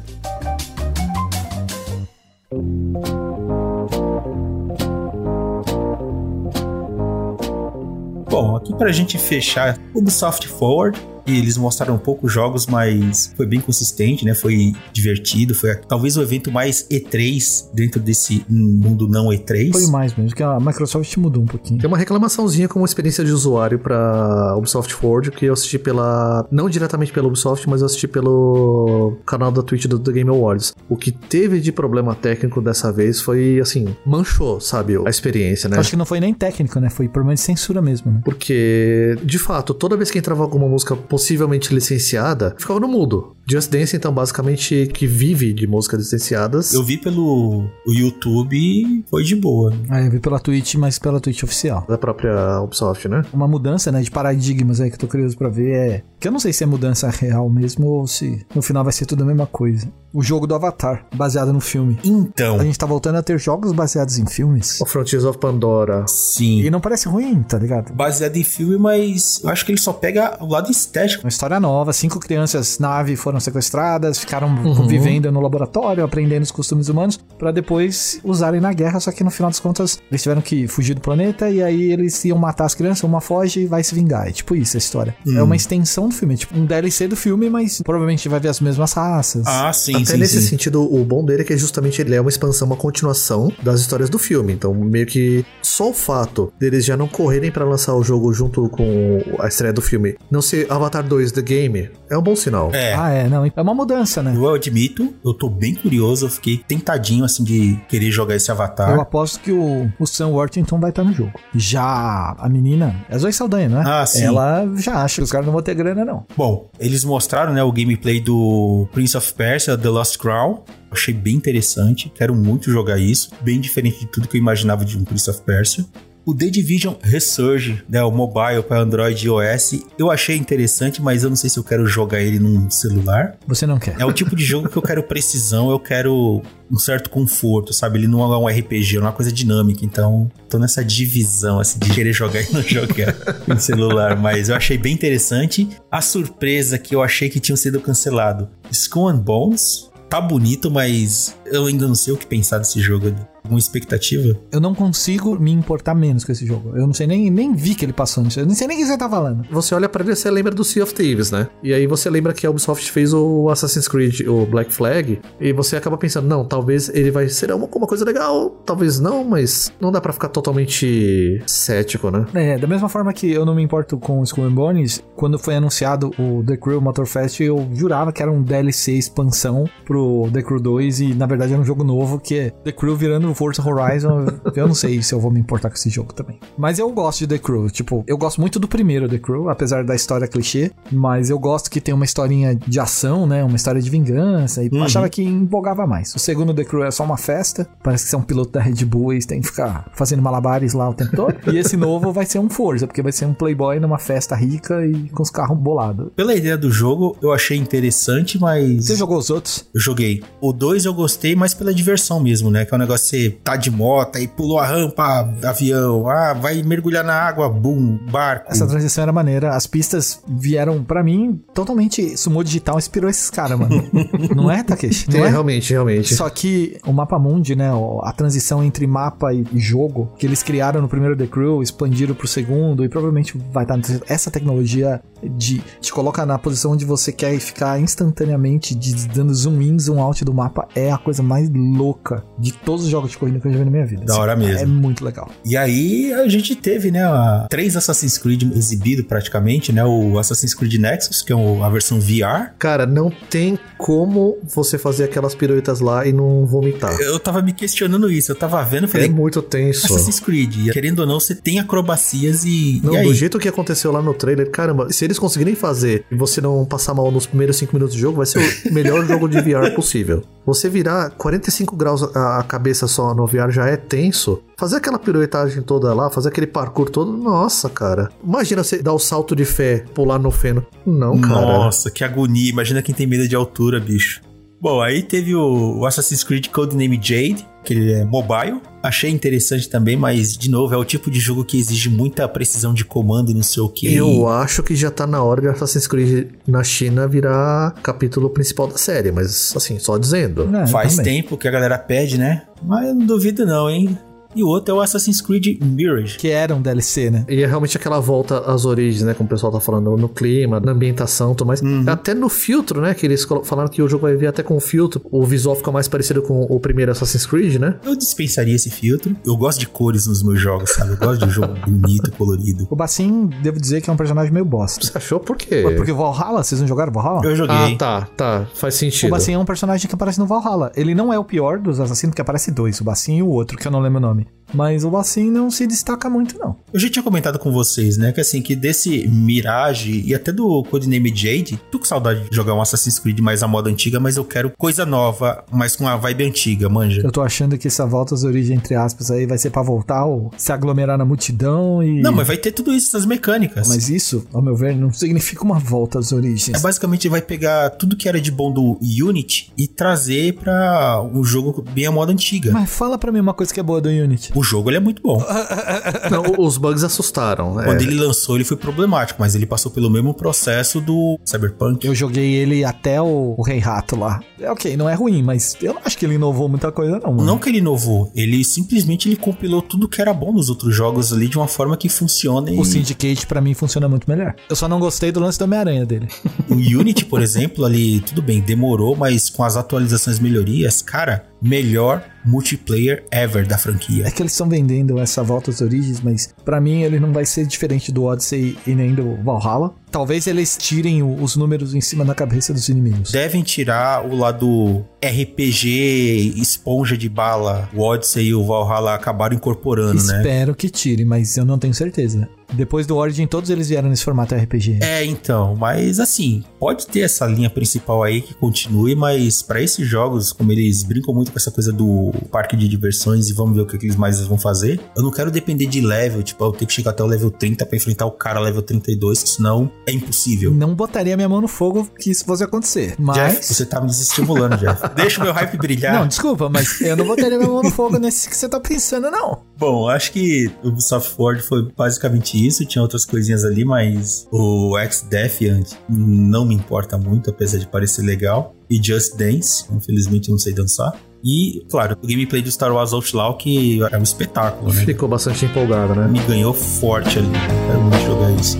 Bom, aqui pra gente fechar, Ubisoft Forward. E eles mostraram poucos jogos, mas foi bem consistente, né? Foi divertido. Foi talvez o evento mais E3 dentro desse mundo não E3. Foi mais mesmo, que a Microsoft mudou um pouquinho. Tem uma reclamaçãozinha como experiência de usuário pra Ubisoft Forward, que eu assisti pela. Não diretamente pela Ubisoft, mas eu assisti pelo canal da Twitch do The Game Awards. O que teve de problema técnico dessa vez foi, assim, manchou, sabe, a experiência, né? Acho que não foi nem técnico, né? Foi problema de censura mesmo, né? Porque, de fato, toda vez que entrava alguma música possivelmente licenciada, ficava no mudo. Just Dance, então, basicamente, que vive de músicas licenciadas. Eu vi pelo o YouTube e foi de boa. Ah, eu vi pela Twitch, mas pela Twitch oficial. Da própria Ubisoft, né? Uma mudança, né, de paradigmas aí que eu tô curioso pra ver é... Que eu não sei se é mudança real mesmo ou se no final vai ser tudo a mesma coisa. O jogo do Avatar, baseado no filme. Então, A gente tá voltando a ter jogos baseados em filmes. O Frontiers of Pandora. sim. E não parece ruim, tá ligado? Baseado em filme, mas eu acho que ele só pega o lado estético. Uma história nova, cinco crianças nave foram sequestradas, ficaram Uhum. vivendo no laboratório, aprendendo os costumes humanos, pra depois usarem na guerra, só que no final das contas eles tiveram que fugir do planeta e aí eles iam matar as crianças, uma foge e vai se vingar. É tipo isso a história. É uma extensão do filme. Tipo, um DLC do filme, mas provavelmente vai ver as mesmas raças. Ah, sim, Até sim, nesse sim. sentido, o bom dele é que justamente ele é uma expansão, uma continuação das histórias do filme. Então, meio que só o fato deles já não correrem pra lançar o jogo junto com a estreia do filme, não ser Avatar 2 The Game, é um bom sinal. É, Ah, é, não. É uma mudança, né? eu admito, eu tô bem curioso, eu fiquei tentadinho, assim, de querer jogar esse Avatar. Eu aposto que o, o Sam Worthington vai estar no jogo. Já a menina, é Zoe Saldanha, não é? Ah, sim. Ela já acha que os caras não vão ter grana, não. Bom, eles mostraram, né, o gameplay do Prince of Persia, The Lost Crown. Achei bem interessante, quero muito jogar isso. Bem diferente de tudo que eu imaginava de um Prince of Persia. O The Division Resurge, né, o mobile para Android e iOS, eu achei interessante, mas eu não sei se eu quero jogar ele num celular. Você não quer. É o tipo de jogo que eu quero precisão, eu quero um certo conforto, sabe? Ele não é um RPG, é uma coisa dinâmica, então tô nessa divisão, assim, de querer jogar e não jogar [laughs] em celular, mas eu achei bem interessante. A surpresa que eu achei que tinham sido cancelado, Skull and Bones, tá bonito, mas eu ainda não sei o que pensar desse jogo. Alguma expectativa? Eu não consigo me importar menos com esse jogo. Eu não sei nem, nem vi que ele passou nisso. Eu nem sei nem o que você tá falando. Você olha pra ele e você lembra do Sea of Thieves, né? E aí você lembra que a Ubisoft fez o Assassin's Creed, o Black Flag, e você acaba pensando, não, talvez ele vai ser uma, uma coisa legal, talvez não, mas não dá pra ficar totalmente cético, né? É, da mesma forma que eu não me importo com o Skull and Bones, quando foi anunciado o The Crew Motorfest, eu jurava que era um DLC expansão pro The Crew 2 e na verdade era um jogo novo que é The Crew virando Forza Horizon. eu não sei se eu vou me importar com esse jogo também. Mas eu gosto de The Crew, tipo, eu gosto muito do primeiro The Crew, apesar da história clichê, mas eu gosto que tem uma historinha de ação, né, uma história de vingança e Uhum. achava que empolgava mais. O segundo The Crew é só uma festa, parece que você é um piloto da Red Bull e você tem que ficar fazendo malabares lá o tempo todo. e esse novo vai ser um Forza, porque vai ser um playboy numa festa rica e com os carros bolados. Pela ideia do jogo, eu achei interessante, mas. Você jogou os outros? Eu joguei. O 2 eu gostei, mas pela diversão mesmo, né? Que é um negócio que você tá de moto e pulou a rampa, avião, ah, vai mergulhar na água, bum, barco. Essa transição era maneira. As pistas vieram, pra mim, totalmente. Sumo Digital inspirou esses caras, mano. [laughs] não é, Takeshi? Não É, é? realmente, realmente. Só que o mapa mundi, né? A transição entre mapa e jogo que eles criaram no primeiro The Crew, expandiram pro segundo e provavelmente vai estar. no terceiro. Essa tecnologia de te coloca na posição onde você quer e ficar instantaneamente de- dando zoom in, zoom out do mapa é a coisa mais louca de todos os jogos de corrida que eu já vi na minha vida. Da hora mesmo. É muito legal. E aí a gente teve, né, a- três Assassin's Creed exibido praticamente, né? O Assassin's Creed Nexus, que é o- a versão VR. Cara, não tem como você fazer aquelas piruetas lá e não vomitar. Eu tava me questionando isso, eu tava vendo, falei, É muito tenso. Assassin's Creed, e querendo ou não, você tem acrobacias e. Não, e aí? do jeito que aconteceu lá no trailer, caramba, se eles conseguirem fazer e você não passar mal nos primeiros 5 minutos de jogo, vai ser o melhor [laughs] jogo de VR possível. Você virar 45 graus a a cabeça no VR já é tenso. Fazer aquela piruetagem toda lá, fazer aquele parkour todo, nossa, cara. Imagina você dar o salto de fé, pular no feno. Não, cara. Nossa, que agonia. Imagina quem tem medo de altura, bicho. Bom, aí teve o Assassin's Creed Codename Jade, que ele é mobile. Achei interessante também, mas, de novo, é o tipo de jogo que exige muita precisão de comando e não sei o que. Eu acho que já tá na hora de Assassin's Creed na China virar capítulo principal da série, mas assim, só dizendo. É, Faz também. tempo que a galera pede, né? Mas eu não duvido não, hein? E o outro é o Assassin's Creed Mirage. Que era um DLC, né? E é realmente aquela volta às origens, né? Como o pessoal tá falando, no clima, na ambientação e tudo mais. Até no filtro, né? Que eles falaram que o jogo vai vir até com filtro. O visual fica mais parecido com o primeiro Assassin's Creed, né? Eu dispensaria esse filtro. Eu gosto de cores nos meus jogos, sabe? Eu gosto de um jogo [laughs] bonito, colorido. O Bacin, devo dizer que é um personagem meio bosta. Você achou por quê? Porque o Valhalla, vocês não jogaram Valhalla? Eu joguei. Ah, tá, tá. Faz O sentido. Bacin é um personagem que aparece no Valhalla. Ele não é o pior dos assassinos, porque aparece dois, o Bacin e o outro, que eu não lembro o nome. Mas o Bacin não se destaca muito, não. Eu já tinha comentado com vocês, né? Que assim, que desse Mirage e até do Codename Jade, tô com saudade de jogar um Assassin's Creed mais a moda antiga, mas eu quero coisa nova, mas com a vibe antiga, manja. Eu tô achando que essa volta às origens, entre aspas, aí vai ser pra voltar ou se aglomerar na multidão e. Não, mas vai ter tudo isso, essas mecânicas. Mas isso, ao meu ver, não significa uma volta às É, origens. basicamente vai pegar tudo que era de bom do Unity e trazer pra um jogo bem a moda antiga. Mas fala pra mim uma coisa que é boa do Unity. O jogo ele é muito bom. [laughs] Não, os bugs assustaram. Quando é. ele lançou, ele foi problemático, mas ele passou pelo mesmo processo do Cyberpunk. Eu joguei ele até o, o Rei Rato lá. É ok, não é ruim, mas eu não acho que ele inovou muita coisa, não. Mano. Não que ele inovou, ele simplesmente ele compilou tudo que era bom nos outros jogos ali de uma forma que funciona e... O Syndicate, pra mim, funciona muito melhor. Eu só não gostei do lance do Homem-Aranha dele. O Unity, por exemplo, ali, tudo bem, demorou, mas com as atualizações e melhorias, cara, melhor multiplayer ever da franquia. É que eles estão vendendo essa volta às origens, mas pra mim ele não vai ser diferente do Odyssey e nem do Valhalla. Talvez eles tirem os números em cima da cabeça dos inimigos. Devem tirar o lado RPG, esponja de bala, o Odyssey e o Valhalla acabaram incorporando, né? Espero que tire, mas eu não tenho certeza. Depois do Origin, todos eles vieram nesse formato RPG. É, então, mas assim, pode ter essa linha principal aí que continue, mas pra esses jogos, como eles brincam muito com essa coisa do parque de diversões e vamos ver o que, que eles mais vão fazer, eu não quero depender de level, tipo, eu tenho que chegar até o level 30 pra enfrentar o cara level 32, que senão é impossível. Não botaria minha mão no fogo que isso fosse acontecer. Mas. Jeff, você tá me desestimulando, Jeff. [laughs] Deixa o meu hype brilhar. Não, desculpa, mas eu não botaria minha mão no fogo nesse que você tá pensando, não. Bom, acho que o Ubisoft Forward foi basicamente isso. Tinha outras coisinhas ali, mas o X-Defiant não me importa muito, apesar de parecer legal. E Just Dance, infelizmente eu não sei dançar. E, claro, o gameplay do Star Wars Outlaw, que é um espetáculo, né? Ficou bastante empolgado, né? Me ganhou forte ali. Quero muito jogar isso.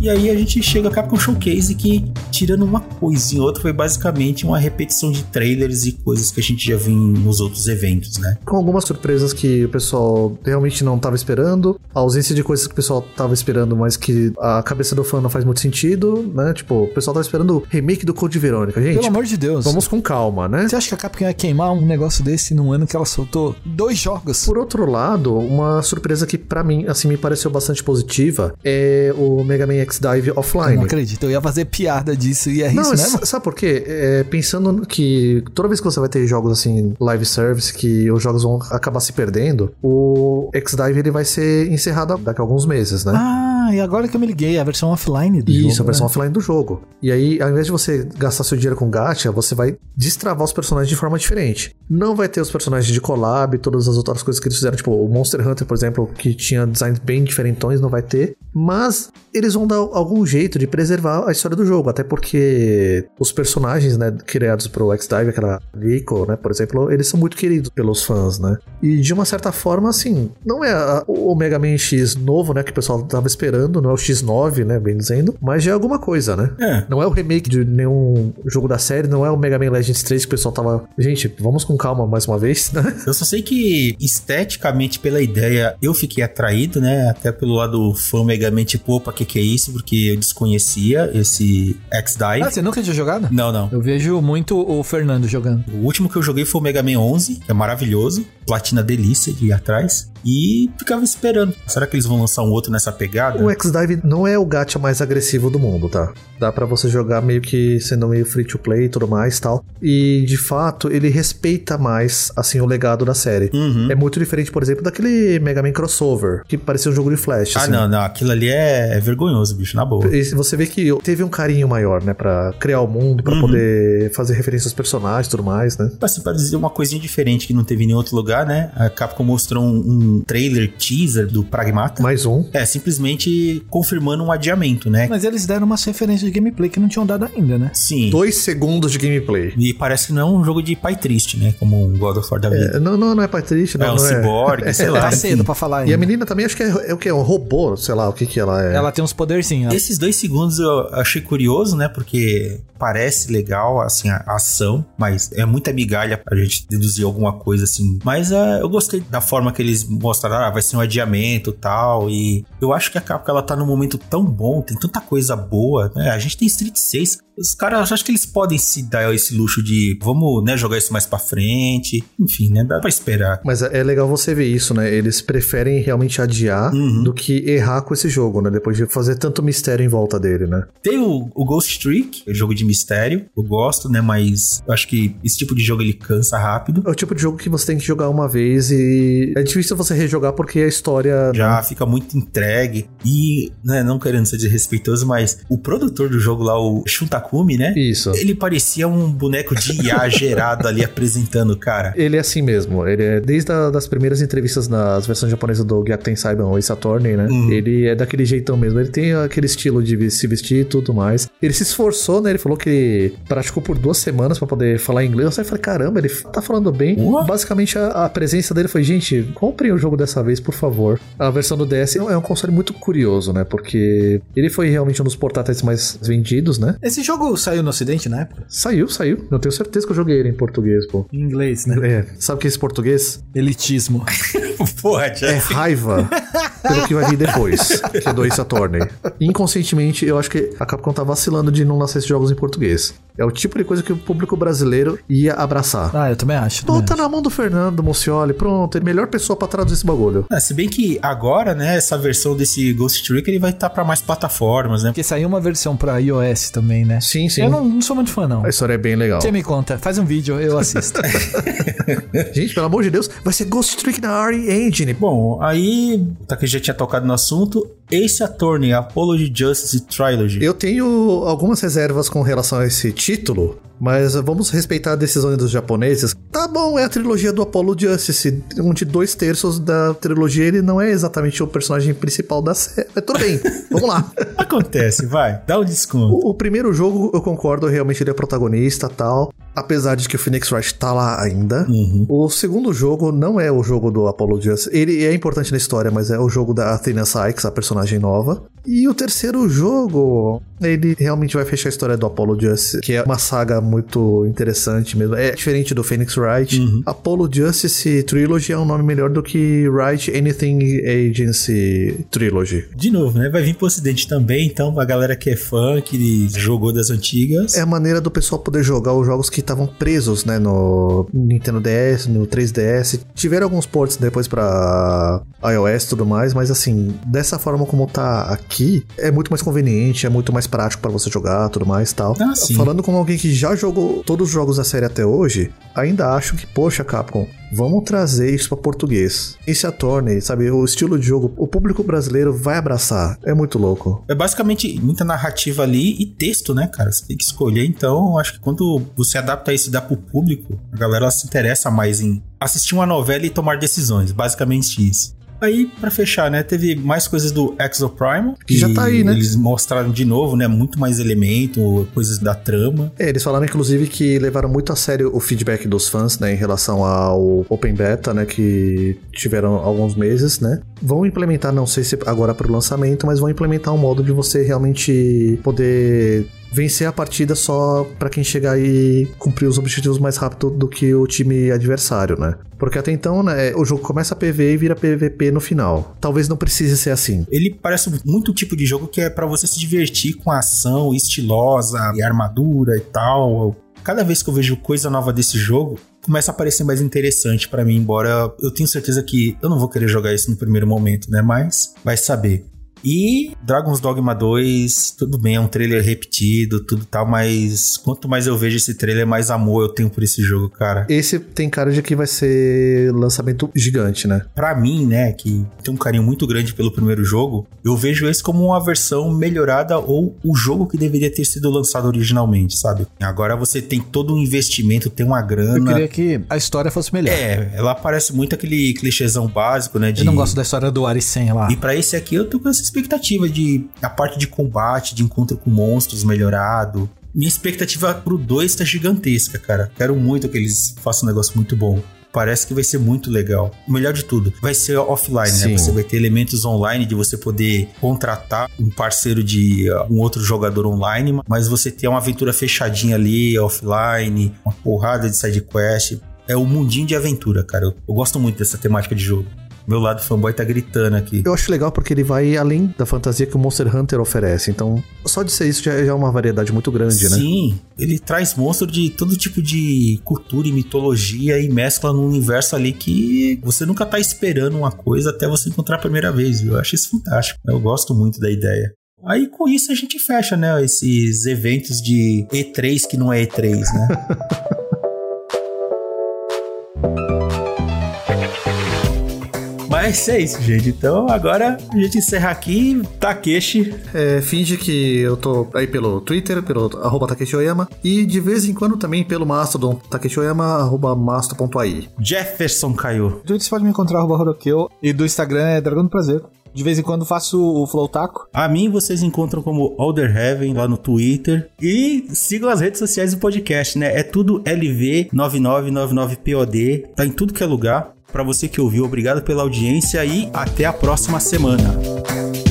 E aí a gente chega a Capcom Showcase que, tirando uma coisinha ou outra, foi basicamente uma repetição de trailers e coisas que a gente já viu nos outros eventos, né? Com algumas surpresas que o pessoal realmente não estava esperando, a ausência de coisas que o pessoal estava esperando, mas que a cabeça do fã não faz muito sentido, né? Tipo, o pessoal tava esperando o remake do Code Verônica. Gente, Pelo amor de Deus. vamos com calma, né? Você acha que a Capcom ia queimar um negócio desse num ano que ela soltou dois jogos? Por outro lado, uma surpresa que pra mim, assim, me pareceu bastante positiva é o Mega Man X-Dive Eu não Offline. acredito, eu ia fazer piada disso e é Não, isso mesmo? sabe por quê? É, pensando que toda vez que você vai ter jogos assim, live service, que os jogos vão acabar se perdendo, o X-Dive ele vai ser encerrado daqui a alguns meses, né? Ah, e agora que eu me liguei, a versão offline do jogo. Isso, a versão né? offline do jogo. E aí, ao invés de você gastar seu dinheiro com gacha, você vai destravar os personagens de forma diferente. Não vai ter os personagens de collab e todas as outras coisas que eles fizeram. Tipo, o Monster Hunter, por exemplo, que tinha designs bem diferentões, não vai ter. Mas eles vão dar algum jeito de preservar a história do jogo. Até porque os personagens, né, criados pro X-Dive, aquela Rico, né, por exemplo, eles são muito queridos pelos fãs, né? E de uma certa forma, assim, não é a- o Mega Man X novo, né, que o pessoal tava esperando, não é o X9, né, bem dizendo, mas já é alguma coisa, né? É. Não é o remake de nenhum jogo da série, não é o Mega Man Legends 3 que o pessoal tava. Gente, vamos com calma mais uma vez, [laughs] né? Eu só sei que esteticamente, pela ideia, eu fiquei atraído, né? Até pelo lado fã Mega Man, tipo, opa, que que é isso? Porque eu desconhecia esse Ah, você nunca tinha jogado? Não, não. Eu vejo muito o Fernando jogando. O último que eu joguei foi o Mega Man 11, que é maravilhoso. Platina delícia de ir atrás. E ficava esperando. Será que eles vão lançar um outro nessa pegada? O X-Dive não é o gacha mais agressivo do mundo, tá? Dá pra você jogar meio que sendo meio free to play e tudo mais tal. E de fato, ele respeita mais, assim, o legado da série. Uhum. É muito diferente, por exemplo, daquele Mega Man Crossover, que parecia um jogo de Flash. Ah, assim. não, não. Aquilo ali é, é vergonhoso, bicho, na boa. E você vê que teve um carinho maior, né? Pra criar o mundo, pra Uhum. poder fazer referência aos personagens e tudo mais, né? Assim, para dizer uma coisinha diferente que não teve em nenhum outro lugar, né? A Capcom mostrou um, um trailer teaser do Pragmata. Mais um. É, simplesmente confirmando um adiamento, né? Mas eles deram umas referências de gameplay que não tinham dado ainda, né? Sim. Dois segundos de gameplay. E parece que não é um jogo de pai triste, né? Como um God of War da vida. É, não, não, não é pai triste, não. É, um não ciborgue, [laughs] sei lá. tá cedo pra falar E ainda. a menina também acho que é, é o que? É um robô, sei lá, o que que ela é. Ela tem uns poderzinhos. Esses dois segundos eu achei curioso, né? Porque parece legal, assim, a ação, mas é muita migalha pra gente deduzir alguma coisa, assim. Mas ah, eu gostei da forma que eles mostraram, ah, vai ser um adiamento e tal. E eu acho que a Capcom, ela tá num momento tão bom, tem tanta coisa boa, né? A gente tem Street 6. Os caras, acho que eles podem se dar esse luxo de, vamos, né, jogar isso mais pra frente. Enfim, né? Dá pra esperar. Mas é é legal você ver isso, né? Eles preferem realmente adiar Uhum. do que errar com esse jogo, né? Depois de fazer tanto mistério em volta dele, né? Tem o, o Ghost Trick, é jogo de mistério. Eu gosto, né? Mas eu acho que esse tipo de jogo ele cansa rápido. É o tipo de jogo que você tem que jogar uma vez e é difícil você você rejogar porque a história. Já fica muito entregue. E, né, não querendo ser desrespeitoso, mas o produtor do jogo lá, o Shuntakumi, né? Isso. Ele parecia um boneco de IA [laughs] gerado ali apresentando, cara. Ele é assim mesmo. Ele é desde a, das primeiras entrevistas nas versões japonesas do Gyakuten Saiban ou Ace Attorney, né? Uhum. Ele é daquele jeitão mesmo. Ele tem aquele estilo de se vestir e tudo mais. Ele se esforçou, né? Ele falou que praticou por duas semanas pra poder falar inglês. Eu falei, caramba, ele tá falando bem. Basicamente, a, a presença dele foi, gente, comprem o jogo dessa vez, por favor. A versão do DS é um console muito curioso, né? Porque ele foi realmente um dos portáteis mais vendidos, né? Esse jogo saiu no ocidente na época? Saiu, saiu. Eu tenho certeza que eu joguei ele em português, pô. Em inglês, né? É, sabe o que é esse português? Elitismo. [laughs] Porra, É raiva pelo que vai vir depois, que é do Ace Attorney. Inconscientemente, eu acho que a Capcom tá vacilando de não lançar esses jogos em português. É o tipo de coisa que o público brasileiro ia abraçar. Ah, eu também acho. Pô, tá acho. na mão do Fernando Mucioli, pronto, ele é a melhor pessoa pra traduzir esse bagulho. Ah, se bem que agora, né, essa versão desse Ghost Trick ele vai estar pra mais plataformas, né? Porque saiu uma versão pra iOS também, né? Sim, sim. Eu não, não sou muito fã, não. A história é bem legal. Você me conta, faz um vídeo, eu assisto. [laughs] [laughs] Gente, pelo amor de Deus, vai ser Ghost Trick na RE Engine. Bom, aí, tá que já tinha tocado no assunto, Ace Attorney, Apology Justice Trilogy. Eu tenho algumas reservas com relação a esse título, mas vamos respeitar a decisão dos japoneses. Tá bom, é a trilogia do Apollo Justice, onde dois terços da trilogia ele não é exatamente o personagem principal da série. Mas tudo bem, [laughs] vamos lá. Acontece, vai, dá um desconto. O, o primeiro jogo, eu concordo, realmente ele é protagonista tal. Apesar de que o Phoenix Wright tá lá ainda. Uhum. O segundo jogo não é o jogo do Apollo Justice. Ele é importante na história, mas é o jogo da Athena Sykes, a personagem nova. E o terceiro jogo, ele realmente vai fechar a história do Apollo Justice, que é uma saga muito interessante mesmo. É diferente do Phoenix Wright. Uhum. Apollo Justice Trilogy é um nome melhor do que Wright Anything Agency Trilogy. De novo, né? Vai vir pro ocidente também, então a galera que é fã, que jogou das antigas. É a maneira do pessoal poder jogar os jogos que estavam presos, né, no Nintendo DS, no 3DS. Tiveram alguns ports depois pra iOS e tudo mais, mas assim, dessa forma como tá aqui, é muito mais conveniente, é muito mais prático pra você jogar, tudo mais e tal. Ah. Falando como alguém que já jogou todos os jogos da série até hoje, ainda acho que, poxa, Capcom, vamos trazer isso pra português. Esse Attorney, sabe, o estilo de jogo, o público brasileiro vai abraçar. É muito louco. É basicamente muita narrativa ali e texto, né, cara? Você tem que escolher. Então, acho que quando você adapta isso e dá pro público, a galera se interessa mais em assistir uma novela e tomar decisões. Basicamente isso. Aí, pra fechar, né, teve mais coisas do Exoprimal. Que já tá aí, né? Eles mostraram de novo, né, muito mais elemento, coisas da trama. É, eles falaram inclusive que levaram muito a sério o feedback dos fãs, né, em relação ao Open Beta, né, que tiveram alguns meses, né. Vão implementar, não sei se agora para o lançamento, mas vão implementar um modo de você realmente poder vencer a partida só pra quem chegar e cumprir os objetivos mais rápido do que o time adversário, né? Porque até então, né, o jogo começa PV e vira PVP no final. Talvez não precise ser assim. Ele parece muito tipo de jogo que é pra você se divertir com a ação estilosa e armadura e tal. Cada vez que eu vejo coisa nova desse jogo, começa a parecer mais interessante pra mim, embora eu tenho certeza que eu não vou querer jogar isso no primeiro momento, né? Mas vai saber. E Dragon's Dogma 2, tudo bem, é um trailer repetido, tudo tal, mas quanto mais eu vejo esse trailer, mais amor eu tenho por esse jogo, cara. Esse tem cara de que vai ser lançamento gigante, né? Pra mim, né, que tem um carinho muito grande pelo primeiro jogo, eu vejo esse como uma versão melhorada ou o jogo que deveria ter sido lançado originalmente, sabe? Agora você tem todo um investimento, tem uma Eu grana. queria que a história fosse melhor. É, ela parece muito aquele clichêzão básico, né? De... Eu não gosto da história do Arisen lá. E pra esse aqui eu tô com essa expectativa de a parte de combate, de encontro com monstros melhorado. Minha expectativa pro 2 tá gigantesca, cara. Quero muito que eles façam um negócio muito bom. Parece que vai ser muito legal. O melhor de tudo, vai ser offline, Sim. né? Você vai ter elementos online de você poder contratar um parceiro de uh, um outro jogador online, mas você ter uma aventura fechadinha ali, offline, uma porrada de side quest. É o mundinho de aventura, cara. Eu, eu gosto muito dessa temática de jogo. Meu lado fanboy tá gritando aqui. Eu acho legal porque ele vai além da fantasia que o Monster Hunter oferece. Então, só de ser isso já já é uma variedade muito grande, né? Sim, ele traz monstro de todo tipo de cultura e mitologia e mescla num universo ali que você nunca tá esperando uma coisa até você encontrar a primeira vez, viu? Eu acho isso fantástico. Eu gosto muito da ideia. Aí com isso a gente fecha, né, esses eventos de E3 que não é E3, né? [laughs] Mas é isso, gente. Então agora a gente encerra aqui. Takeshi. É, finge que eu tô aí pelo Twitter, pelo arroba Takeshi Oyama, e de vez em quando também pelo Mastodon, Takeshi Oyama, arroba masto.ai. Jefferson caiu. Do Twitter você pode me encontrar arroba Rodokeu, e do Instagram é Dragão do Prazer. De vez em quando faço o Flow Taco. A mim vocês encontram como Older Heaven lá no Twitter. E sigam as redes sociais do podcast, né? É tudo LV9999POD. Tá em tudo que é lugar. Para você que ouviu, obrigado pela audiência e até a próxima semana.